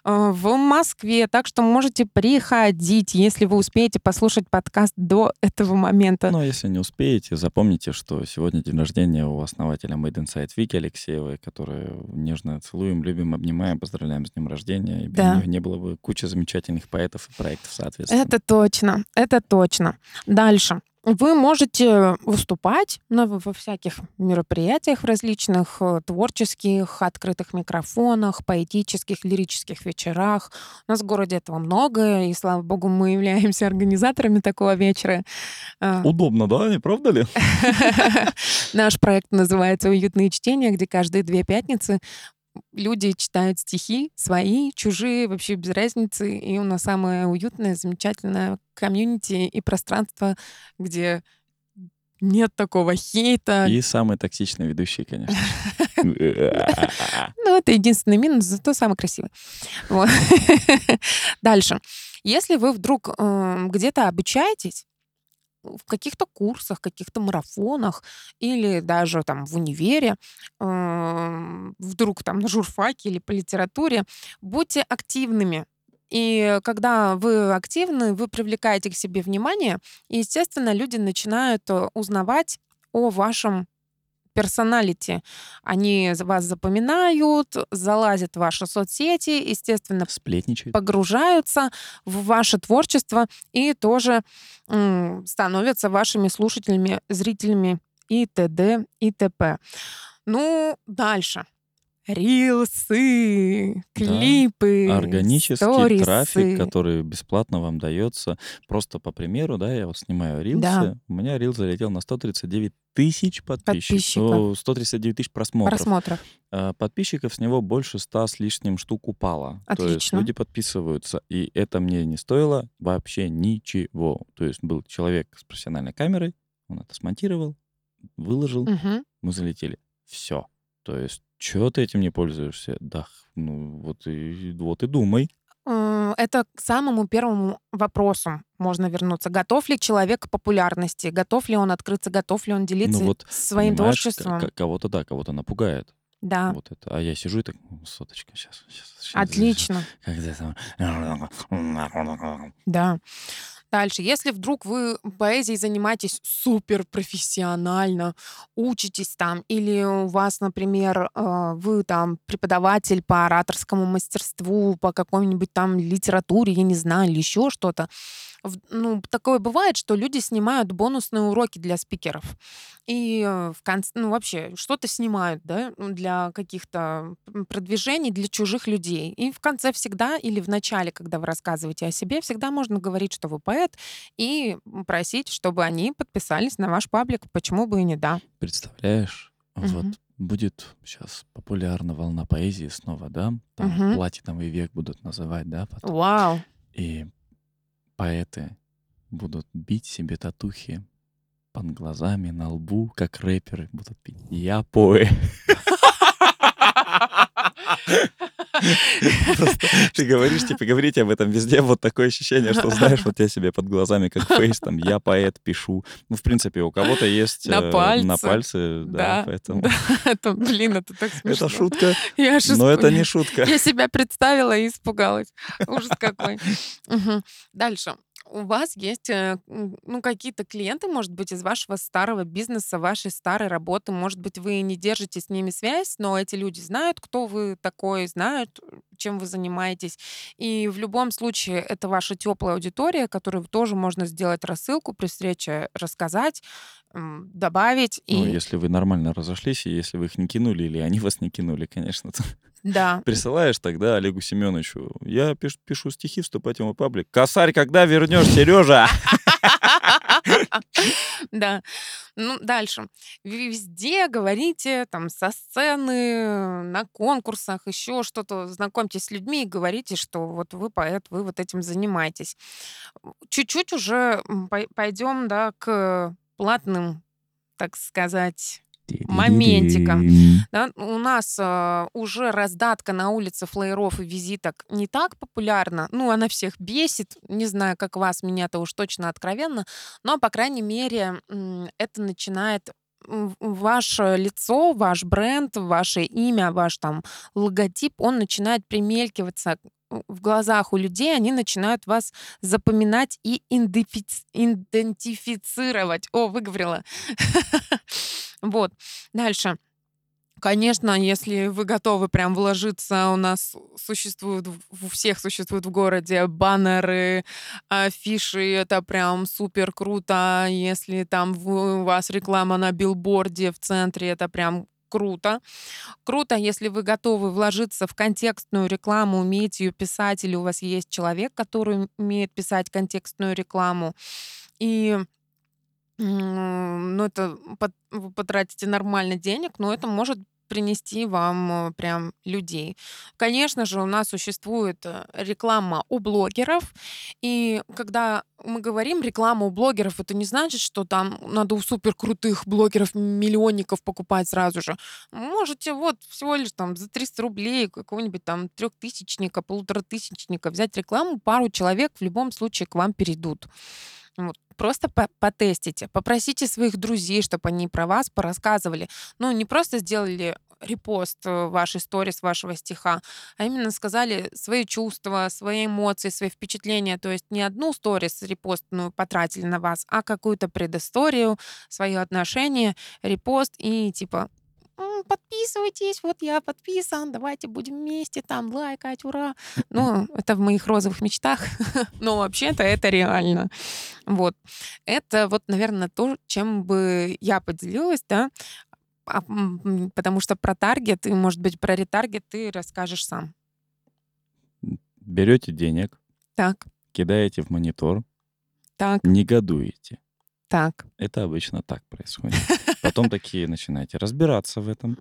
э, в Москве. Так что можете приходить, если вы успеете послушать подкаст до этого момента. Ну, а если не успеете, запомните, что сегодня день рождения у основателя Made Inside Вики Алексеевой, которую нежно целуем, любим, обнимаем, поздравляем с днем рождения. И Да. не было бы кучи замечательных поэтов и проектов, соответственно. Это точно, это точно. Дальше. Вы можете выступать на, во всяких мероприятиях в различных э, творческих, открытых микрофонах, поэтических, лирических вечерах. У нас в городе этого много, и, слава богу, мы являемся организаторами такого вечера. Э, Удобно, да, не правда ли? Наш проект называется «Уютные чтения», где каждые две пятницы люди читают стихи свои, чужие, вообще без разницы. И у нас самое уютное, замечательное комьюнити и пространство, где нет такого хейта. И самый токсичный ведущий, конечно. Ну, это единственный минус, зато самый красивый. Дальше. Если вы вдруг э, где-то обучаетесь, в каких-то курсах, каких-то марафонах или даже там в универе, э, вдруг там на журфаке или по литературе, будьте активными. И когда вы активны, вы привлекаете к себе внимание, и, естественно, люди начинают э, узнавать о вашем персоналити. Они вас запоминают, залазят в ваши соцсети, естественно, Сплетничает. погружаются в ваше творчество и тоже м, становятся вашими слушателями, зрителями и т.д. и т.п. Ну, дальше. Рилсы, Да. клипы, Органический сторисы. трафик, который бесплатно вам дается. Просто по примеру, да, я вот снимаю рилсы. Да. У меня рил залетел на 139 тысяч подписчиков. Подписчиков. О, 139 тысяч просмотров. просмотров. А, Подписчиков с него больше 100 с лишним штук упало. То есть Отлично. люди подписываются. И это мне не стоило вообще ничего. То есть был человек с профессиональной камерой, он это смонтировал, выложил, Мгм. мы залетели. Все. То есть, что ты этим не пользуешься? Да, ну вот и, вот и думай. Э, Это к самому первому вопросу можно вернуться. Готов ли человек к популярности? Готов ли он открыться? Готов ли он делиться Ну вот, своим творчеством? кого-то да, кого-то напугает. Да, Вот это. А я сижу и так, «Ну, соточка, сейчас, сейчас. отлично. Когда там... Да. Дальше. Если вдруг вы поэзией занимаетесь супер профессионально, учитесь там, или у вас, например, э, вы там преподаватель по ораторскому мастерству, по какой-нибудь там литературе, я не знаю, или еще что-то, ну, такое бывает, что люди снимают бонусные уроки для спикеров. И э, в конце, ну, вообще, что-то снимают, да, ну, для каких-то продвижений для чужих людей. И в конце всегда, или в начале, когда вы рассказываете о себе, всегда можно говорить, что вы поэт, и просить, чтобы они подписались на ваш паблик. Почему бы и не да? Представляешь, вот Мгм. будет сейчас популярна волна поэзии снова, да? Там Мгм. платиновый век будут называть, да? потом. Вау! И поэты будут бить себе татухи под глазами, на лбу, как рэперы будут пить. Я поэт. Ты говоришь, типа, говорите об этом везде, вот такое ощущение, что, знаешь, вот я себе под глазами, как фейс, там, я поэт, пишу. Ну, в принципе, у кого-то есть На э, пальце. на пальце, да, поэтому... Это, блин, это так смешно. Это шутка, но это не шутка. Я себя представила и испугалась. Ужас какой. Дальше. У вас есть э, ну, какие-то клиенты, может быть, из вашего старого бизнеса, вашей старой работы. Может быть, вы не держите с ними связь, но эти люди знают, кто вы такой, знают, чем вы занимаетесь. И в любом случае это ваша теплая аудитория, которой тоже можно сделать рассылку при встрече, рассказать, добавить. Ну, И если вы нормально разошлись, и если вы их не кинули, или они вас не кинули, конечно, то да, присылаешь тогда Олегу Семеновичу. Я пишу, пишу стихи, вступать в мой паблик. Косарь, когда вернешь, Сережа? Да. Ну, дальше. Везде говорите, там, со сцены, на конкурсах, еще что-то, знакомьтесь с людьми и говорите, что вот вы поэт, вы вот этим занимаетесь. Чуть-чуть уже пойдем, да, к платным, так сказать, моментика. Да, у нас э, уже раздатка на улице флееров и визиток не так популярна. Ну, она всех бесит. Не знаю, как вас, меня-то уж точно откровенно. Но, по крайней мере, это начинает ваше лицо, ваш бренд, ваше имя, ваш там логотип, он начинает примелькиваться в глазах у людей, они начинают вас запоминать и идентифицировать. О, выговорила. Вот. Дальше. Конечно, если вы готовы прям вложиться, у нас существуют, у всех существуют в городе баннеры, афиши, это прям супер круто. Если там у вас реклама на билборде в центре, это прям круто. Круто, если вы готовы вложиться в контекстную рекламу, умеете ее писать, или у вас есть человек, который умеет писать контекстную рекламу. И ну, это вы потратите нормально денег, но это может принести вам э, прям людей. Конечно же, у нас существует э, реклама у блогеров, и когда мы говорим реклама у блогеров, это не значит, что там надо у супер крутых блогеров миллионников покупать сразу же. Можете вот всего лишь там за 300 рублей какого-нибудь там трехтысячника, полуторатысячника взять рекламу, пару человек в любом случае к вам перейдут. Вот. Просто по потестите, попросите своих друзей, чтобы они про вас порассказывали. Ну, не просто сделали репост э, вашей сторис, вашего стиха, а именно сказали свои чувства, свои эмоции, свои впечатления. То есть не одну сторис репостную потратили на вас, а какую-то предысторию, свои отношения, репост и типа подписывайтесь, вот я подписан, давайте будем вместе там лайкать, ура. Ну, это в моих розовых мечтах, но вообще-то это реально. Вот. Это вот, наверное, то, чем бы я поделилась, да, а, потому что про таргет и, может быть, про ретаргет ты расскажешь сам. Берете денег, так. кидаете в монитор, так. негодуете. Так. Это обычно так происходит. Потом такие начинаете разбираться в этом,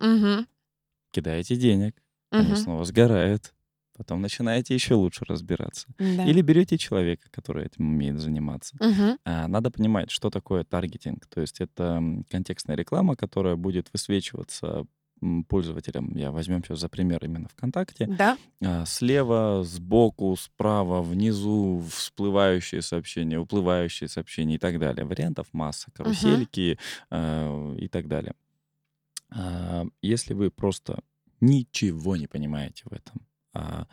кидаете денег, они снова сгорают, потом начинаете еще лучше разбираться. Да. Или берете человека, который этим умеет заниматься. Угу. А, надо понимать, что такое таргетинг. То есть это контекстная реклама, которая будет высвечиваться пользователям, я возьмем сейчас за пример именно ВКонтакте, Да. а, слева, сбоку, справа, внизу всплывающие сообщения, уплывающие сообщения и так далее. Вариантов масса, карусельки а, и так далее. А, Если вы просто ничего не понимаете в этом, а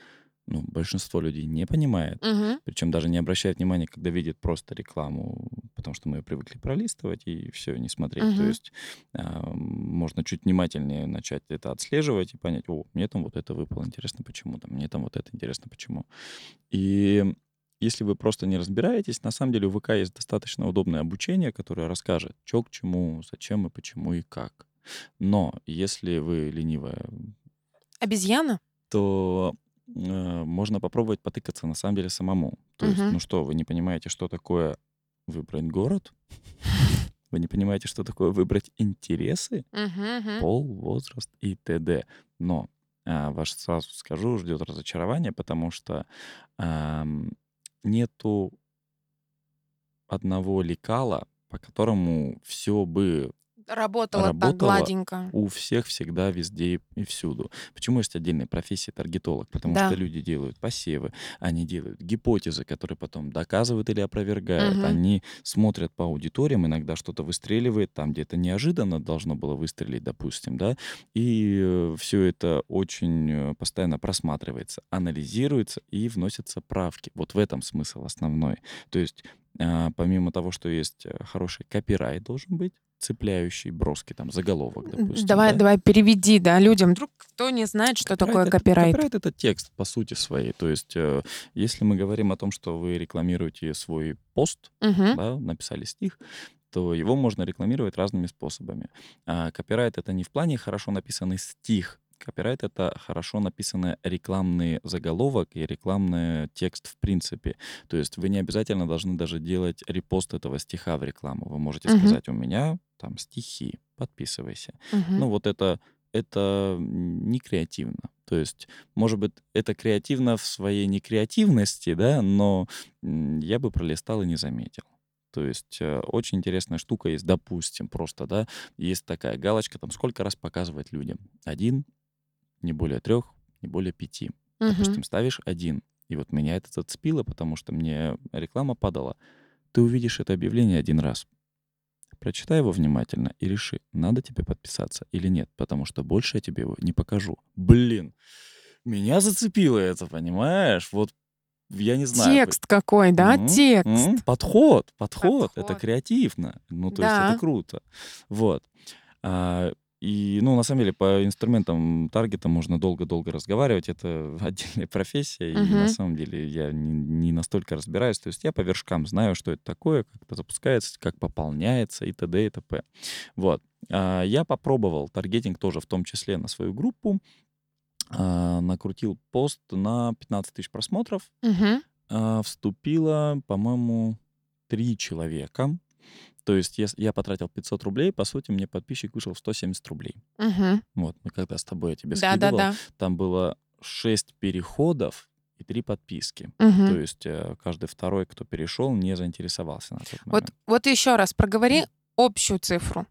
ну, большинство людей не понимает, Угу. причем даже не обращает внимания, когда видит просто рекламу, потому что мы ее привыкли пролистывать и все, не смотреть. То Угу. есть а, можно чуть внимательнее начать это отслеживать и понять, о, мне там вот это выпало, интересно почему, там, мне там вот это интересно почему. И если вы просто не разбираетесь, на самом деле у ВК есть достаточно удобное обучение, которое расскажет, что к чему, зачем и почему и как. Но если вы ленивая, Обезьяна? то э, можно попробовать потыкаться на самом деле самому. То есть, Угу. ну что, вы не понимаете, что такое выбрать город? Вы не понимаете, что такое выбрать интересы, Угу. пол, возраст и т.д. Но а, ваш сразу скажу, ждет разочарование, потому что ам, нету одного лекала, по которому все бы Работала так работало гладенько. у всех всегда, везде и всюду. Почему есть отдельная профессия таргетолог? Потому Да. что люди делают посевы, они делают гипотезы, которые потом доказывают или опровергают. Мгм. Они смотрят по аудиториям, иногда что-то выстреливает там, где то неожиданно должно было выстрелить, допустим, да, и все это очень э, постоянно просматривается, анализируется и вносятся правки. Вот в этом смысл основной. То есть а, помимо того, что есть э, хороший копирайт должен быть, цепляющий, броский, там, заголовок, допустим. Давай, да? давай переведи, да, людям. Вдруг кто не знает, что такое это- копирайт. Копирайт — это текст по сути своей. То есть э, если мы говорим о том, что вы рекламируете свой пост, Мгм. да, написали стих, то его можно рекламировать разными способами. А копирайт — это не в плане хорошо написанный стих. Копирайт — это хорошо написанный рекламный заголовок и рекламный текст в принципе. То есть вы не обязательно должны даже делать репост этого стиха в рекламу. Вы можете Мгм. сказать, у меня там стихи, подписывайся. Мгм. Ну, вот это, это не креативно. То есть, может быть, это креативно в своей некреативности, да, но я бы пролистал и не заметил. То есть э, очень интересная штука есть, допустим, просто, да, есть такая галочка, там, сколько раз показывать людям? Один, не более трех, не более пяти. Мгм. Допустим, ставишь один. И вот меня это зацепило, потому что мне реклама падала. Ты увидишь это объявление один раз. Прочитай его внимательно и реши, надо тебе подписаться или нет, потому что больше я тебе его не покажу. Блин, меня зацепило это, понимаешь? Вот я не знаю. Текст какой, да? М, Текст. м, Подход, подход, это Подход. креативно. Ну, то есть Да. это круто. Вот. А, И, ну, на самом деле, по инструментам таргета можно долго-долго разговаривать. Это отдельная профессия, и на самом деле я не, не настолько разбираюсь. То есть я по вершкам знаю, что это такое, как это запускается, как пополняется и т.д. и т.п. Вот. А, Я попробовал таргетинг тоже в том числе на свою группу. А, Накрутил пост на 15 тысяч просмотров. Мгм. А, Вступило, по-моему, три человека. То есть ес- я потратил 500 рублей, по сути, мне подписчик вышел в 170 рублей. Мгм. Вот, мы когда с тобой я тебе Да, скидывал, да, да. там было 6 переходов и 3 подписки. Мгм. То есть э, каждый второй, кто перешел, не заинтересовался на тот Вот, момент. вот еще раз проговори общую цифру.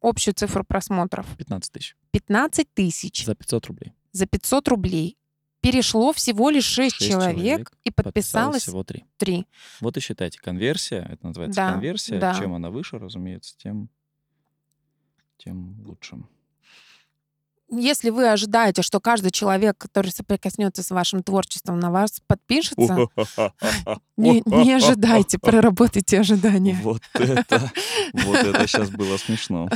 Общую цифру просмотров. 15 тысяч 15 тысяч за 500 рублей. за 500 рублей. Перешло всего лишь 6 Шесть человек, человек и Подписалось подписалось всего 3. 3. Вот и считайте, конверсия, это называется Да, конверсия. да. Чем она выше, разумеется, тем, тем лучше. Если вы ожидаете, что каждый человек, который соприкоснется с вашим творчеством, на вас подпишется, не, не ожидайте, проработайте ожидания. Вот это, вот это сейчас было смешно.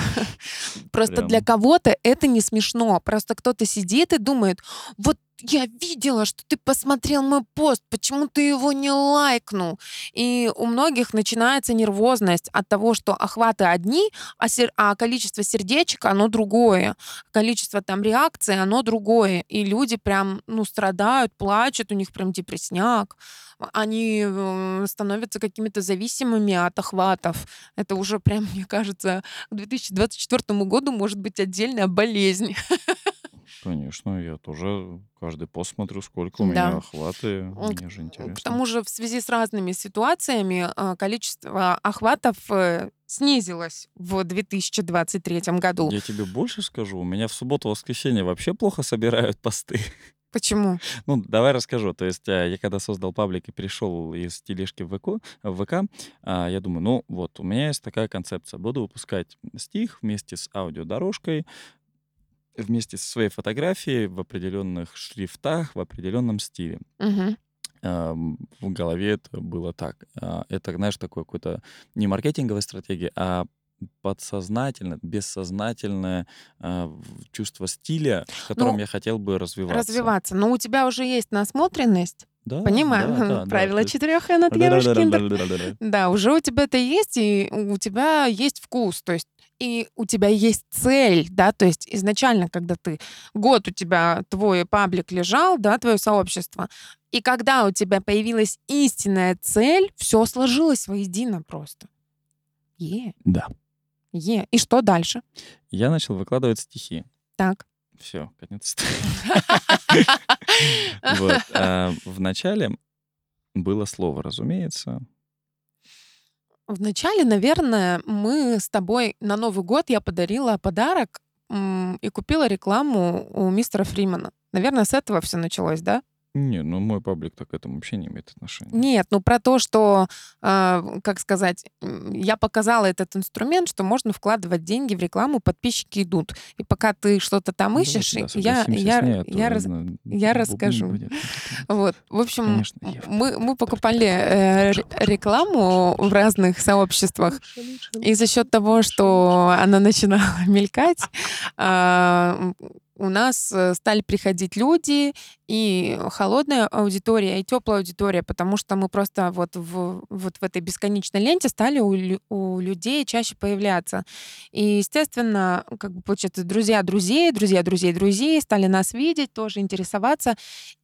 Просто Прям. для кого-то это не смешно. Просто кто-то сидит и думает, вот я видела, что ты посмотрел мой пост, почему ты его не лайкнул? И у многих начинается нервозность от того, что охваты одни, а, сер- а количество сердечек, оно другое. Количество там реакций, оно другое. И люди прям, ну, страдают, плачут, у них прям депрессняк. Они э, становятся какими-то зависимыми от охватов. Это уже прям, мне кажется, к 2024 году может быть отдельная болезнь. Конечно, я тоже каждый пост смотрю, сколько у Да. меня охваты. Мне же К интересно. тому же в связи с разными ситуациями а, количество охватов э, снизилось в 2023 году. Я тебе больше скажу, у меня в субботу-воскресенье вообще плохо собирают посты. Почему? Ну, давай расскажу. То есть э, я когда создал паблик и перешел из тележки в ВК, в ВК, а, я думаю, ну вот, у меня есть такая концепция. Буду выпускать стих вместе с аудиодорожкой, вместе со своей фотографией в определенных шрифтах, в определенном стиле. Ам, в голове это было так. А, Это, знаешь, такое какое-то не маркетинговая стратегия, а подсознательно, бессознательное а, чувство стиля, в котором Ну, я хотел бы развиваться. Развиваться. Но у тебя уже есть насмотренность. Да, Понимаю. да, да, да, Правило есть- четырех и на девушки. Да-да-да-да-да-да-да. Да, уже у тебя это есть, и у тебя есть вкус, то есть и у тебя есть цель, да, то есть изначально, когда ты год у тебя твой паблик лежал, да, твое сообщество, и когда у тебя появилась истинная цель, все сложилось воедино просто. Е, Да. е. И что дальше? Я начал выкладывать стихи. Так. Все, конец а, В начале было слово, разумеется. Вначале, наверное, мы с тобой на Новый год я подарила подарок и купила рекламу у мистера Фримана. Наверное, с этого все началось, да? Не, ну мой паблик так к этому вообще не имеет отношения. Нет, ну про то, что, а, как сказать, я показала этот инструмент, что можно вкладывать деньги в рекламу, подписчики идут. И пока ты что-то там Ну, ищешь, да, я, я, ней, а я, раз- я расскажу. будет. Вот, в общем, Конечно, мы, мы покупали э, рекламу в разных сообществах. И за счет того, что она начинала мелькать, м, у нас э, стали приходить люди, и холодная аудитория, и теплая аудитория, потому что мы просто вот в, вот в этой бесконечной ленте стали у, у людей чаще появляться. И, естественно, как бы получается, друзья друзей, друзья друзей друзей стали нас видеть, тоже интересоваться,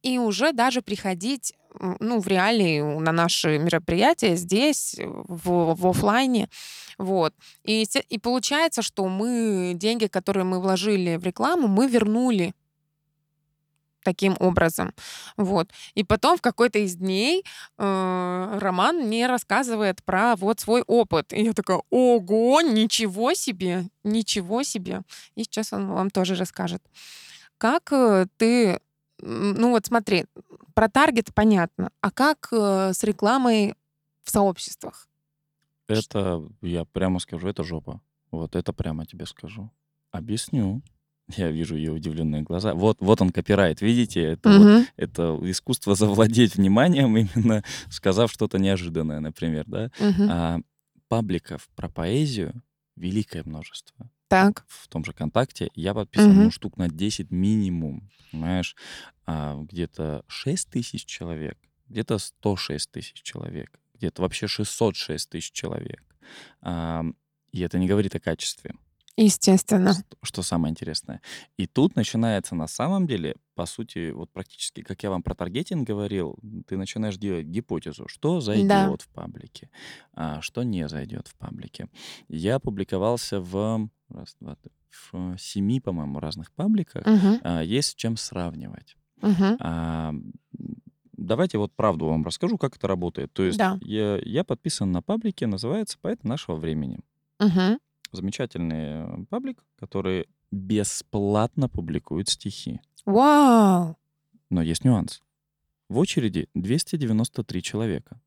и уже даже приходить ну, в реалии на наши мероприятия здесь, в, в офлайне. Вот. И, и получается, что мы деньги, которые мы вложили в рекламу, мы вернули. таким образом. Вот. И потом в какой-то из дней э, Роман мне рассказывает про вот свой опыт. И я такая, ого, ничего себе, ничего себе. И сейчас он вам тоже расскажет. Как э, ты, ну вот смотри, про таргет понятно, а как э, с рекламой в сообществах? Это, я прямо скажу, это жопа. Вот это прямо тебе скажу. Объясню. Я вижу ее удивленные глаза. Вот, вот он копирайт, видите? Это, Мгм. вот, это искусство завладеть вниманием, именно сказав что-то неожиданное, например, да? Мгм. А, пабликов про поэзию великое множество. Так. В том же ВКонтакте я подписан, Мгм. ну, штук на 10 минимум, понимаешь? А, где-то 6 тысяч человек, где-то 106 тысяч человек, где-то вообще 606 тысяч человек. А, и это не говорит о качестве. Естественно. Ст- Что самое интересное. И тут начинается на самом деле, по сути, вот практически, как я вам про таргетинг говорил, ты начинаешь делать гипотезу, что Да. зайдет в паблике, а что не зайдет в паблике. Я публиковался в, раз, два, три, в семи, по-моему, разных пабликах. А, Есть с чем сравнивать. Мгм. А, Давайте вот правду вам расскажу, как это работает. То есть Да. я, я подписан на паблике, называется «Поэт нашего времени» Мгм. замечательный э, паблик, который бесплатно публикует стихи. Вау! Но есть нюанс. В очереди 293 человека,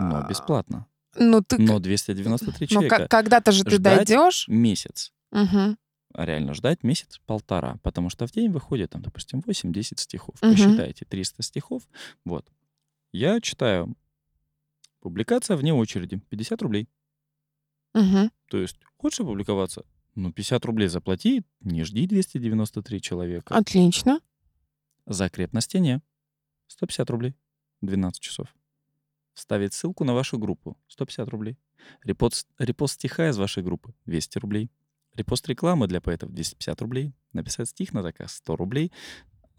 но бесплатно. Ну ты... Но 293 Ну, человека. ка- когда-то же ты ждать дойдешь. Месяц. А реально ждать месяц-полтора, потому что в день выходит, там, допустим, 8-10 стихов. Мгм. Посчитайте, 300 стихов. Вот. Я читаю. Публикация вне очереди. 50 рублей. Мгм. То есть, хочешь опубликоваться? Ну, 50 рублей заплати, не жди 293 человека. Отлично. Закреп на стене. 150 рублей. 12 часов. Вставить ссылку на вашу группу. 150 рублей. Репост, репост стиха из вашей группы. 200 рублей. Репост рекламы для поэтов. 250 рублей. Написать стих на заказ. 100 рублей.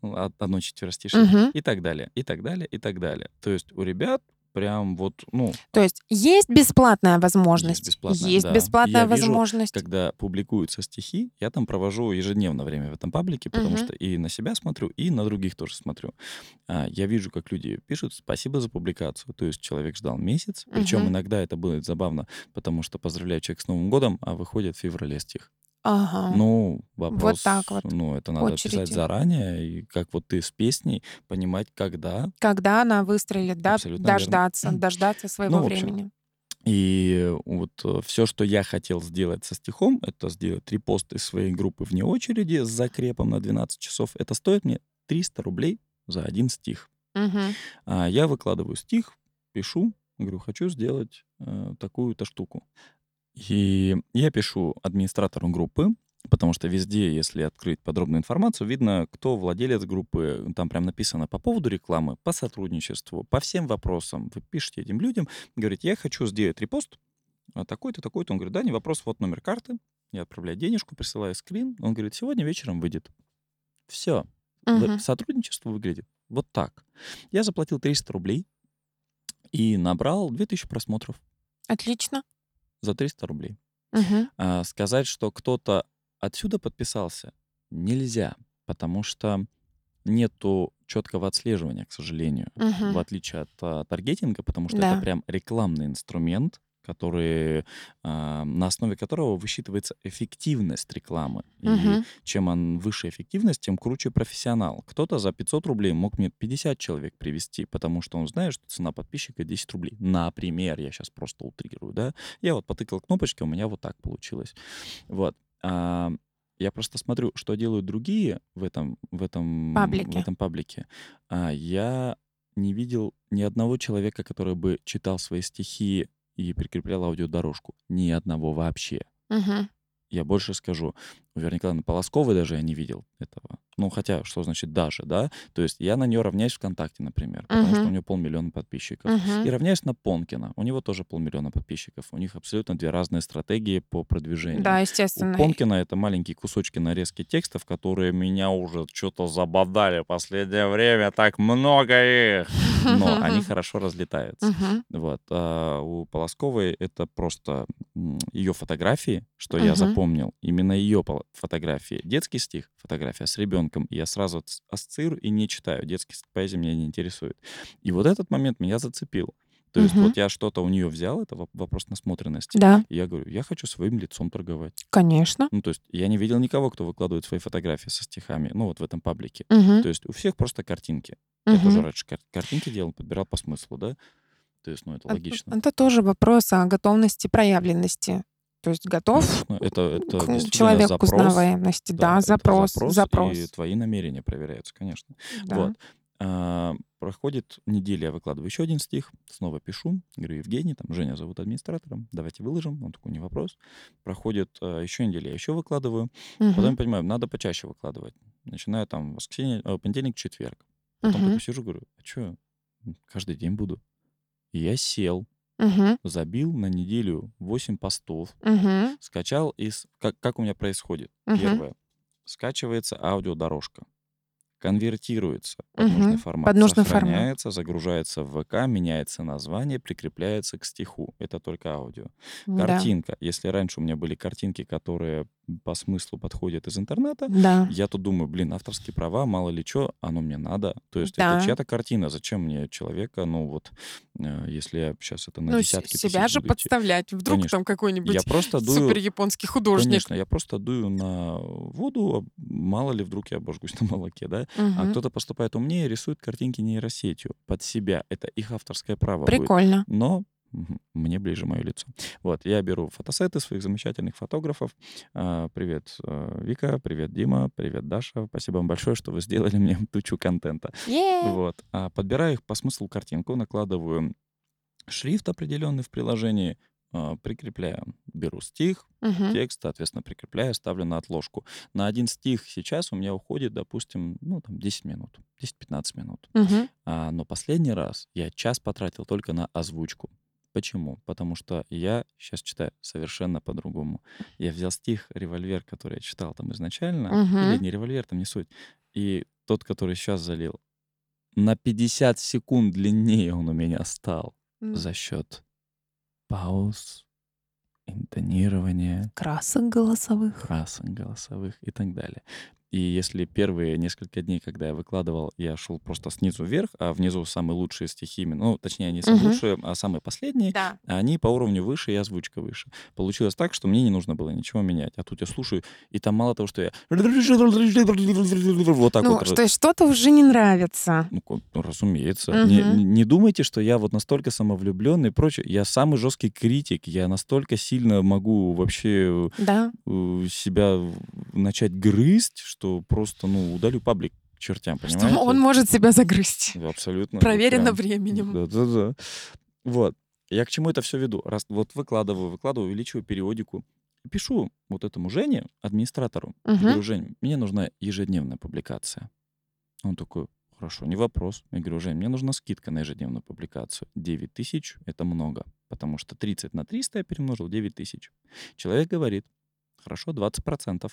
Од- Одно четверостишее. Мгм. И так далее. И так далее. И так далее. То есть у ребят прям вот, ну, То есть есть бесплатная возможность. бесплатная, Есть да. бесплатная Я вижу, возможность. когда публикуются стихи, я там провожу ежедневно время в этом паблике, потому Мгм. что и на себя смотрю, и на других тоже смотрю. А, я вижу, как люди пишут «спасибо за публикацию». То есть человек ждал месяц, причем Мгм. иногда это будет забавно, потому что поздравляю человек с Новым годом, а выходит в феврале стих. Ага. Ну, вопрос, так вот. ну, это надо Очереди. писать заранее, и как вот ты с песней, понимать, когда. Когда она выстрелит, да? Абсолютно верно. Дождаться, дождаться своего Ну, общем, времени. И вот все, что я хотел сделать со стихом, это сделать репост из своей группы вне очереди с закрепом на 12 часов. Это стоит мне 300 рублей за один стих. Мгм. А я выкладываю стих, пишу, говорю, хочу сделать э, такую-то штуку. И я пишу администратору группы, потому что везде, если открыть подробную информацию, видно, кто владелец группы. Там прям написано по поводу рекламы, по сотрудничеству, по всем вопросам. Вы пишете этим людям, говорите, я хочу сделать репост, такой-то, такой-то. Он говорит, да, не вопрос, вот номер карты. Я отправляю денежку, присылаю скрин. Он говорит, сегодня вечером выйдет. Все. Мгм. Сотрудничество выглядит вот так. Я заплатил 300 рублей и набрал 2000 просмотров Отлично. За 300 рублей. Мгм. А, сказать, что кто-то отсюда подписался, нельзя, потому что нету четкого отслеживания, к сожалению, Мгм. в отличие от а, таргетинга, потому что Да. это прям рекламный инструмент, который, а, на основе которого высчитывается эффективность рекламы. И Мгм. чем он выше эффективность, тем круче профессионал. Кто-то за 500 рублей мог мне 50 человек привести, потому что он знает, что цена подписчика 10 рублей. Например, я сейчас просто утрирую, да. Я вот потыкал кнопочки, у меня вот так получилось. Вот. А, я просто смотрю, что делают другие в этом, в этом, в Паблике. этом паблике. А, я не видел ни одного человека, который бы читал свои стихи и прикреплял аудиодорожку. Ни одного вообще. Мгм. Я больше скажу, Веры Николаевны Полосковой даже я не видел этого. Ну, хотя, что значит даже, да? То есть я на нее равняюсь ВКонтакте, например, потому что Мгм. у нее полмиллиона подписчиков. Мгм. И равняюсь на Понкина. У него тоже полмиллиона подписчиков. У них абсолютно две разные стратегии по продвижению. Да, У естественно. Понкина это маленькие кусочки нарезки текстов, которые меня уже что-то забодали в последнее время. Так много их. Но они хорошо разлетаются. Мгм. Вот. А у Полосковой это просто ее фотографии, что я Мгм. запомнил, именно ее фотографии. Детский стих, фотография с ребенком, я сразу ас- ассоциирую и не читаю. Детский с- поэзия меня не интересует. И вот этот момент меня зацепил. То есть Мгм. вот я что-то у нее взял, это воп- вопрос насмотренности. Да, И я говорю, я хочу своим лицом торговать. конечно. Ну, то есть я не видел никого, кто выкладывает свои фотографии со стихами, ну, вот в этом паблике. Мгм. То есть у всех просто картинки. Я тоже раньше кар- картинки делал, подбирал по смыслу, да? То есть, ну, это Это- логично. Это тоже вопрос о готовности проявленности. То есть готов это, это к действительно человек к запрос. узнаваемости. Да, это запрос, запрос, запрос. и твои намерения проверяются, конечно. Да. Вот. А, проходит неделя, я выкладываю еще один стих, снова пишу, говорю, Евгений, там Женя зовут администратором, давайте выложим, он такой, не вопрос. Проходит а, еще неделя, я еще выкладываю, потом я Мгм. понимаю, надо почаще выкладывать. Начинаю там воскресенье, э, понедельник, четверг. Потом Мгм. такой сижу, говорю, а что, каждый день буду. И я сел, Мгм. забил на неделю 8 постов, Мгм. скачал из... Как, как у меня происходит? Мгм. Первое. Скачивается аудиодорожка. Конвертируется под Мгм. нужный формат. Под нужный формат. сохраняется, загружается в ВК, меняется название, прикрепляется к стиху. Это только аудио. Да. Картинка. Если раньше у меня были картинки, которые по смыслу подходят из интернета, Да. я тут думаю, блин, авторские права, мало ли что, оно мне надо. То есть Да. это чья-то картина, зачем мне человека, ну вот, э, если я сейчас это на Ну, десятки себя тысяч же буду идти. подставлять. Вдруг Конечно. там какой-нибудь Я просто дую, супер японский художник. конечно, я просто дую на воду, а мало ли вдруг я обожгусь на молоке, да? А Мгм. кто-то поступает умнее, рисует картинки нейросетью под себя. Это их авторское право будет. Прикольно. Но мгм, мне ближе мое лицо. Вот, я беру фотосеты своих замечательных фотографов. А, Привет, э, Вика, привет, Дима, привет, Даша. Спасибо вам большое, что вы сделали мне тучу контента. Е. Вот. А подбираю их по смыслу картинку, накладываю шрифт определенный в приложении, а, прикрепляю, беру стих, Мгм. текст, соответственно, прикрепляю, ставлю на отложку. На один стих сейчас у меня уходит, допустим, ну, там, 10 минут, 10-15 минут. Мгм. А, но последний раз я час потратил только на озвучку. Почему? Потому что я сейчас читаю совершенно по-другому. Я взял стих «Револьвер», который я читал там изначально, или Мгм. не «Револьвер», там не суть, и тот, который сейчас залил, на 50 секунд длиннее он у меня стал М. за счет пауз, интонирования, Красок голосовых. красок голосовых и так далее. И если первые несколько дней, когда я выкладывал, я шел просто снизу вверх, а внизу самые лучшие стихи, ну, точнее, не самые Мгм. лучшие, а самые последние, Да. а они по уровню выше и озвучка выше. Получилось так, что мне не нужно было ничего менять. А тут я слушаю, и там мало того, что я вот так Ну, вот... что что-то уже не нравится. Ну, ну, разумеется. Не, Мгм. не- не думайте, что я вот настолько самовлюбленный и прочее. Я самый жесткий критик. Я настолько сильно могу вообще Да. э, себя начать грызть, что просто, ну, удалю паблик к чертям, Что понимаете? он может себя загрызть. Абсолютно. вот Проверено прям. временем. Да-да-да. Вот. Я к чему это все веду? Раз вот выкладываю, выкладываю, увеличиваю периодику. Пишу вот этому Жене, администратору. Мгм. Говорю, Жень, мне нужна ежедневная публикация. Он такой, хорошо, не вопрос. Я говорю, Жень, мне нужна скидка на ежедневную публикацию. 9 тысяч — это много, потому что 30 на 300 я перемножил 9 тысяч. Человек говорит, хорошо, 20%.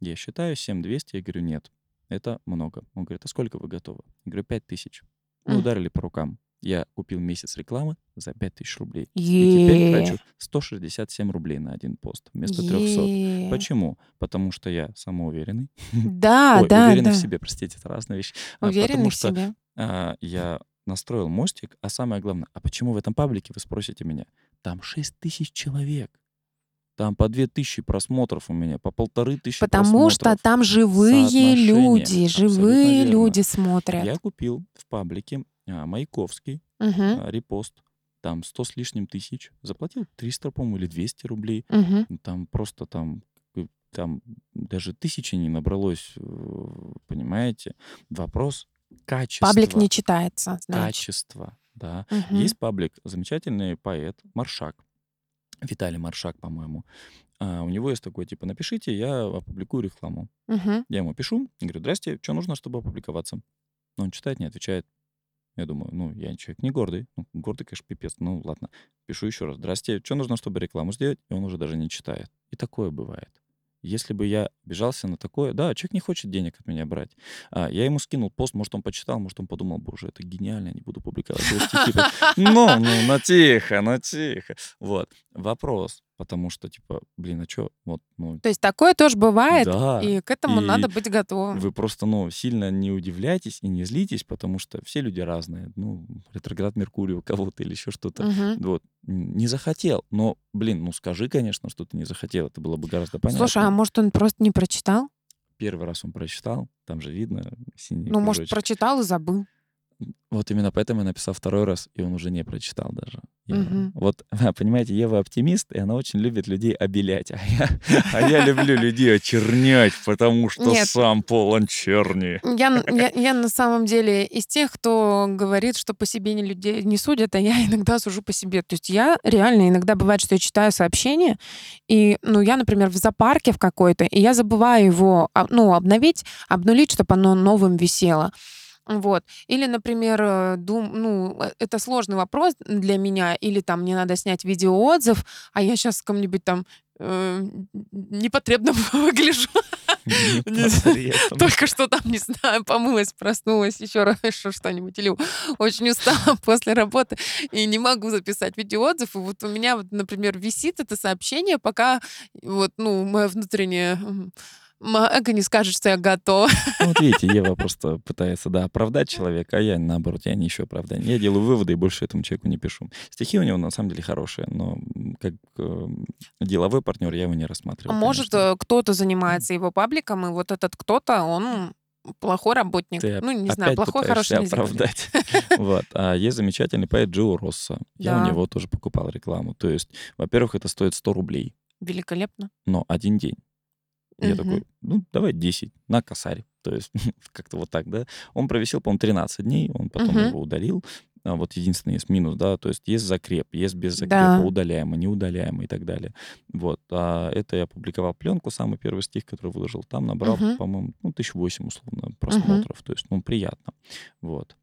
Я считаю 7200, я говорю, нет, это много. Он говорит, а сколько вы готовы? Я говорю, 5 тысяч. Мы Мгм. ударили по рукам. Я купил месяц рекламы за 5000 рублей. И теперь трачу 167 рублей на один пост вместо 300. Е. Почему? Потому что я самоуверенный. Да, Ой, да, уверенный да. в себе, простите, это разная вещь. А, Уверенный Потому в что себе. а, я настроил мостик, а самое главное, а почему в этом паблике, вы спросите меня? Там 6 тысяч человек. Там по 2 тысячи просмотров у меня, по полторы тысячи Потому что просмотров. там живые люди, живые верно. люди смотрят. Я купил в паблике а, Маяковский Мгм, а, репост. Там 100 с лишним тысяч. Заплатил 300, по-моему, или 200 рублей. Ну, Там просто там, э, там даже тысячи не набралось, э, понимаете? Вопрос качества. Паблик не читается, значит. Качество, да. Мгм. Есть паблик, замечательный поэт Маршак. Виталий Маршак, по-моему. А, у него есть такой, типа, напишите, я опубликую рекламу. Мгм. Я ему пишу, говорю, здрасте, что нужно, чтобы опубликоваться? Он читает, не отвечает. Я думаю, ну, я человек не гордый. Ну, гордый, конечно, пипец. Ну, ладно. Пишу еще раз. Здрасте, что нужно, чтобы рекламу сделать? И он уже даже не читает. И такое бывает. Если бы я бежался на такое, да, человек не хочет денег от меня брать. А, я ему скинул пост, может, он почитал, может, он подумал, боже, это гениально, не буду публиковать его. Ну, ну, ну, тихо, ну, тихо. Вот. Вопрос. Потому что, типа, блин, а что, вот, ну, То есть такое тоже бывает, да, и к этому и надо быть готовым. вы просто, ну, сильно не удивляйтесь и не злитесь, потому что все люди разные. Ну, ретроград Меркурия у кого-то или еще что-то. Мгм. Вот. Не захотел. Но, блин, ну скажи, конечно, что ты не захотел. Это было бы гораздо понятнее. Слушай, а может он просто не прочитал? Первый раз он прочитал, там же видно синий Ну, может, кружочек. прочитал и забыл. Вот именно поэтому я написал второй раз, и он уже не прочитал даже. Ева. Мгм. Вот, понимаете, Ева оптимист, и она очень любит людей обелять. А я, а я люблю людей очернять, потому что Нет. сам полон черни. Я, я, я на самом деле из тех, кто говорит, что по себе не людей не судят, а я иногда сужу по себе. То есть я реально иногда бывает, что я читаю сообщение, и, ну, я, например, в зоопарке в какой-то, и я забываю его, а, ну, обновить, обнулить, чтобы оно новым висело. Вот. Или, например, э, дум, ну, э, это сложный вопрос для меня, или там мне надо снять видеоотзыв, а я сейчас кому-нибудь там э, непотребно выгляжу. Только что там, не знаю, помылась, проснулась, еще раз что-нибудь. Или очень устала после работы и не могу записать видеоотзыв. И вот у меня, вот, например, висит это сообщение, пока вот, ну, мое внутреннее эго не скажет, что я готова. Ну, Вот видите, Ева просто пытается, да, оправдать человека, а я, наоборот, я не ищу оправдания. Я делаю выводы и больше этому человеку не пишу. Стихи у него, на самом деле, хорошие, но как э, деловой партнер я его не рассматриваю. Может, конечно. э, кто-то занимается его пабликом, и вот этот кто-то, он плохой работник. Ты ну, не знаю, плохой, хороший нельзя оправдать. Вот. А есть замечательный поэт Джо Росса. Я у него тоже покупал рекламу. То есть, во-первых, это стоит 100 рублей, Великолепно. но один день. Я Мгм. такой, ну, давай 10 на косарь. То есть как-то вот так, да. Он провисел, по-моему, 13 дней, он потом Мгм. его удалил. А вот единственный есть минус, да, то есть есть закреп, есть без закрепа, Да. удаляемый, неудаляемый и так далее. Вот. А это я опубликовал пленку, самый первый стих, который выложил, там набрал, Мгм. по-моему, ну, 1008 условно просмотров. То есть, ну, приятно. Вот.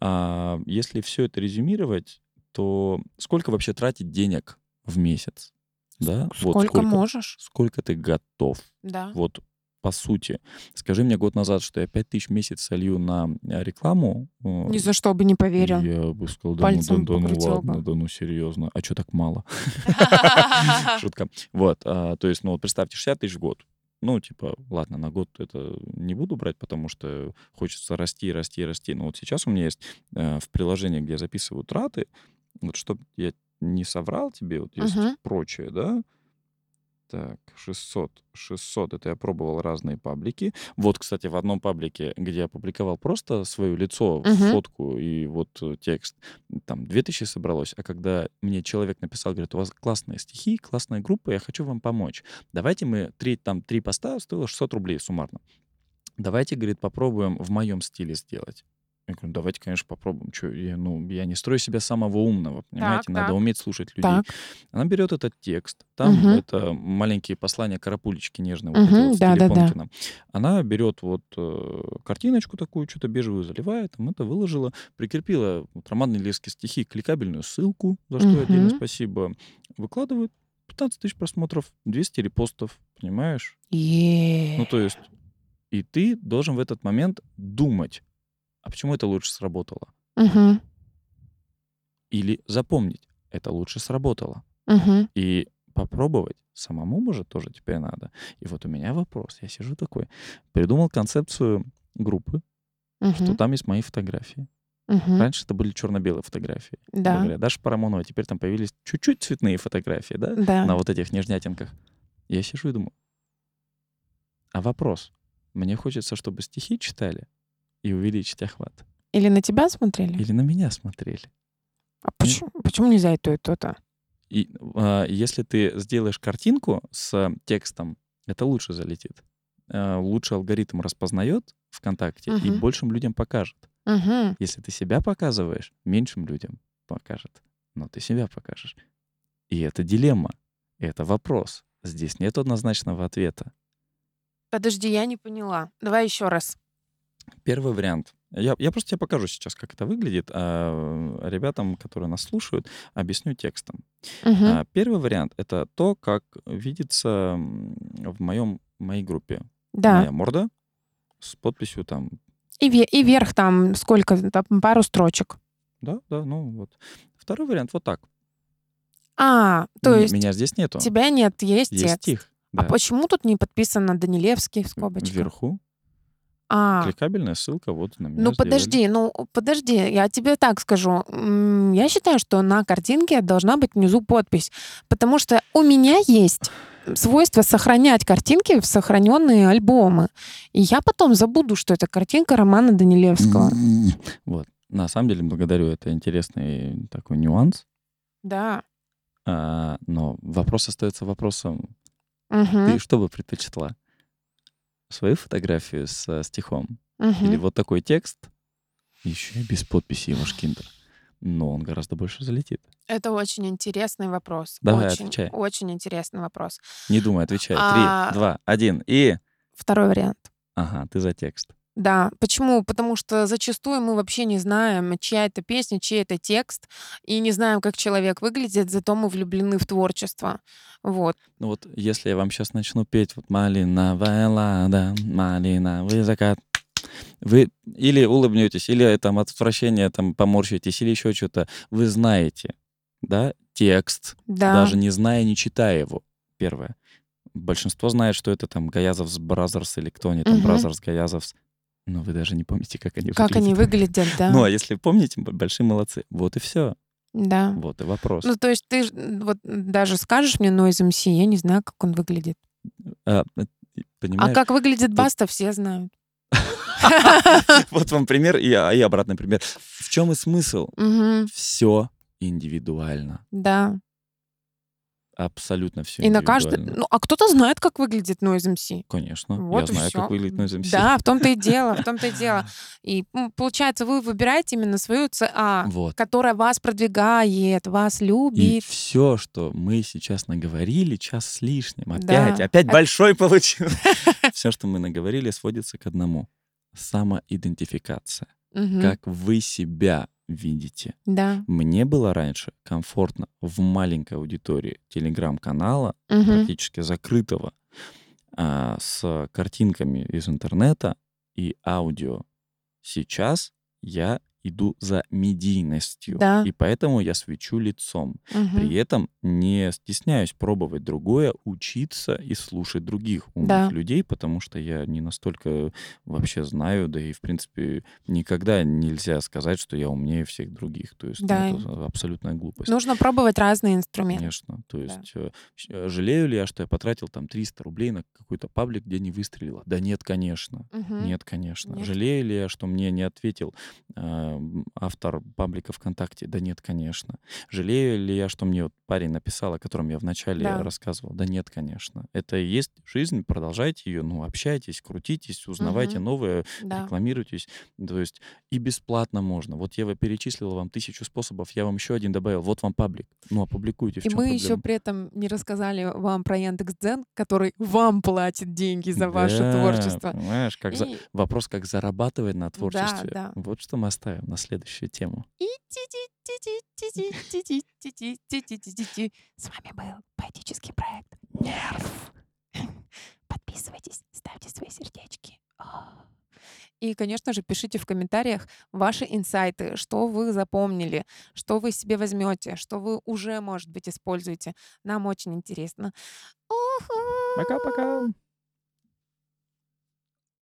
А если все это резюмировать, то сколько вообще тратить денег в месяц? Да? Вот Сколько можешь? Сколько ты готов? Да. Вот по сути. Скажи мне год назад, что я 5 тысяч в месяц солью на э, рекламу. э, Ни за что бы не поверил. Я бы сказал, да, Пальцем ну, да, да, ну ладно, бы. да ну серьезно. А что так мало? Шутка. Вот, а, то есть, ну вот представьте, 60 тысяч в год. Ну, типа, ладно, на год это не буду брать, потому что хочется расти, расти, расти. Но вот сейчас у меня есть э, в приложении, где я записываю траты, вот чтобы я не соврал тебе, вот есть Мгм. прочее, да, так, 600. 600. Это я пробовал разные паблики. Вот, кстати, в одном паблике, где я публиковал просто свое лицо, Мгм. фотку и вот э, текст, там 2000 собралось. А когда мне человек написал, говорит, у вас классные стихи, классная группа, я хочу вам помочь. Давайте мы, три, там, три поста стоило 600 рублей суммарно. Давайте, говорит, попробуем в моем стиле сделать. Я говорю, давайте, конечно, попробуем. Чё, я, ну, я не строю себя самого умного, понимаете? Надо так. уметь слушать людей. Так. Она берет этот текст, там Мгм. это маленькие послания карапулечки нежные, вот эти вот стиле да-да-да. Понкина. Она берет вот э, картиночку такую, что-то бежевую заливает, там это выложила, прикрепила вот, Роман Нелевский стихи, кликабельную ссылку, за что отдельно Мгм. спасибо, выкладывает 15 тысяч просмотров, 200 репостов, понимаешь? Е. Ну, то есть, и ты должен в этот момент думать, а почему это лучше сработало? Мгм. Или запомнить, это лучше сработало. Мгм. И попробовать самому, может, тоже теперь надо. И вот у меня вопрос. Я сижу такой, придумал концепцию группы, что Мгм. там есть мои фотографии. Мгм. Раньше это были черно-белые фотографии. Да. говоря. Даша Парамонова. Теперь там появились чуть-чуть цветные фотографии, да, Да. на вот этих нежнятинках. Я сижу и думаю, а вопрос. Мне хочется, чтобы стихи читали и увеличить охват. Или на тебя смотрели? Или на меня смотрели. А почему, почему нельзя и то, и то-то? И а, если ты сделаешь картинку с текстом, это лучше залетит. А, лучше алгоритм распознает ВКонтакте и Мгм. большим людям покажет. Мгм. Если ты себя показываешь, меньшим людям покажет. Но ты себя покажешь. И это дилемма. Это вопрос. Здесь нет однозначного ответа. Подожди, я не поняла. Давай еще раз. Первый вариант. Я, я просто тебе покажу сейчас, как это выглядит, а ребятам, которые нас слушают, объясню текстом. Мгм. А, Первый вариант — это то, как видится в моем, моей группе. Да. Моя морда с подписью там, И, ве- и вверх там сколько? Там пару строчек. да, да, ну вот. Второй вариант вот так. А, то М- есть Меня здесь нету. тебя нет, есть, Есть текст. стих. А Да. почему тут не подписано Данилевский в скобочках? Вверху. А, Кликабельная ссылка, вот на меня ну сделали. подожди, ну подожди, я тебе так скажу. Я считаю, что на картинке должна быть внизу подпись, потому что у меня есть свойство сохранять картинки в сохраненные альбомы. И я потом забуду, что это картинка Романа Данилевского. Вот. На самом деле, благодарю, это интересный такой нюанс. Да. А, но вопрос остается вопросом. Мгм, Ты что бы предпочла? Свою фотографию со стихом? мгм. Или вот такой текст, еще и без подписи Иваш Киндер? Но он гораздо больше залетит. Это очень интересный вопрос. Давай, очень, отвечай. очень интересный вопрос. Не думай, отвечай. А- Три, два, один. И... Второй вариант. Ага, ты за текст. Да, почему? Потому что зачастую мы вообще не знаем, чья это песня, чей это текст, и не знаем, как человек выглядит, зато мы влюблены в творчество. Вот. Ну вот, если я вам сейчас начну петь вот «Малиновая лада, малиновый закат», вы или улыбнетесь, или там от отвращения там поморщитесь, или еще что-то. Вы знаете, да, текст, Да. даже не зная, не читая его. Первое. Большинство знает, что это там Gayazovs Brothers или кто они там. Brothers, Gayazovs. Но вы даже не помните, как они Как они выглядят. выглядят, да. Ну, а если помните, большие молодцы. Вот и все. Да. Вот и вопрос. Ну, то есть ты вот даже скажешь мне Noize MC, я не знаю, как он выглядит. А, э, А понимаешь? как выглядит Тут- Баста, все знают. Вот вам пример и, и обратный пример. В чем и смысл? Все индивидуально. Да. Абсолютно все И на каждый... Ну, а кто-то знает, как выглядит Noise MC. Конечно. Вот я и знаю, всё. как выглядит Noise MC. Да, в том-то и дело, в том-то и дело. И получается, вы выбираете именно свою ЦА, Вот. которая вас продвигает, вас И любит. все, что мы сейчас наговорили, час с лишним. Да. Опять, опять Оп- большой получил. Все, что мы наговорили, сводится к одному. Самоидентификация. Как вы себя видите. Да. Мне было раньше комфортно в маленькой аудитории телеграм-канала, Мгм. практически закрытого, а, с картинками из интернета и аудио. Сейчас я иду за медийностью, Да. и поэтому я свечу лицом. Мгм. При этом не стесняюсь пробовать другое, учиться и слушать других умных Да. людей, потому что я не настолько вообще знаю, да и, в принципе, никогда нельзя сказать, что я умнее всех других. То есть ну, Да. это абсолютная глупость. Нужно пробовать разные инструменты. Конечно. То есть э, щ- э, жалею ли я, что я потратил там 300 рублей на какой-то паблик, где не выстрелило? Да нет, конечно. Мгм. Нет, конечно. Нет. Жалею ли я, что мне не ответил э, автор паблика ВКонтакте? Да нет, конечно. Жалею ли я, что мне вот парень написал, о котором я вначале Да. рассказывал? Да нет, конечно. Это и есть жизнь, продолжайте ее, ну, общайтесь, крутитесь, узнавайте Мгм. новое, Да. рекламируйтесь. То есть и бесплатно можно. Вот я вы перечислил вам тысячу способов, я вам еще один добавил. Вот вам паблик. Ну, опубликуйте. В И мы проблема? еще при этом не рассказали вам про Яндекс.Дзен, который вам платит деньги за ваше Да, творчество. Понимаешь, как за- И- вопрос, как зарабатывать на творчестве. да. Вот что мы оставим переходим на следующую тему. С вами был поэтический проект Нерв. Подписывайтесь, ставьте свои сердечки. А. И, конечно же, пишите в комментариях ваши инсайты, что вы запомнили, что вы себе возьмете, что вы уже, может быть, используете. Нам очень интересно. Пока-пока.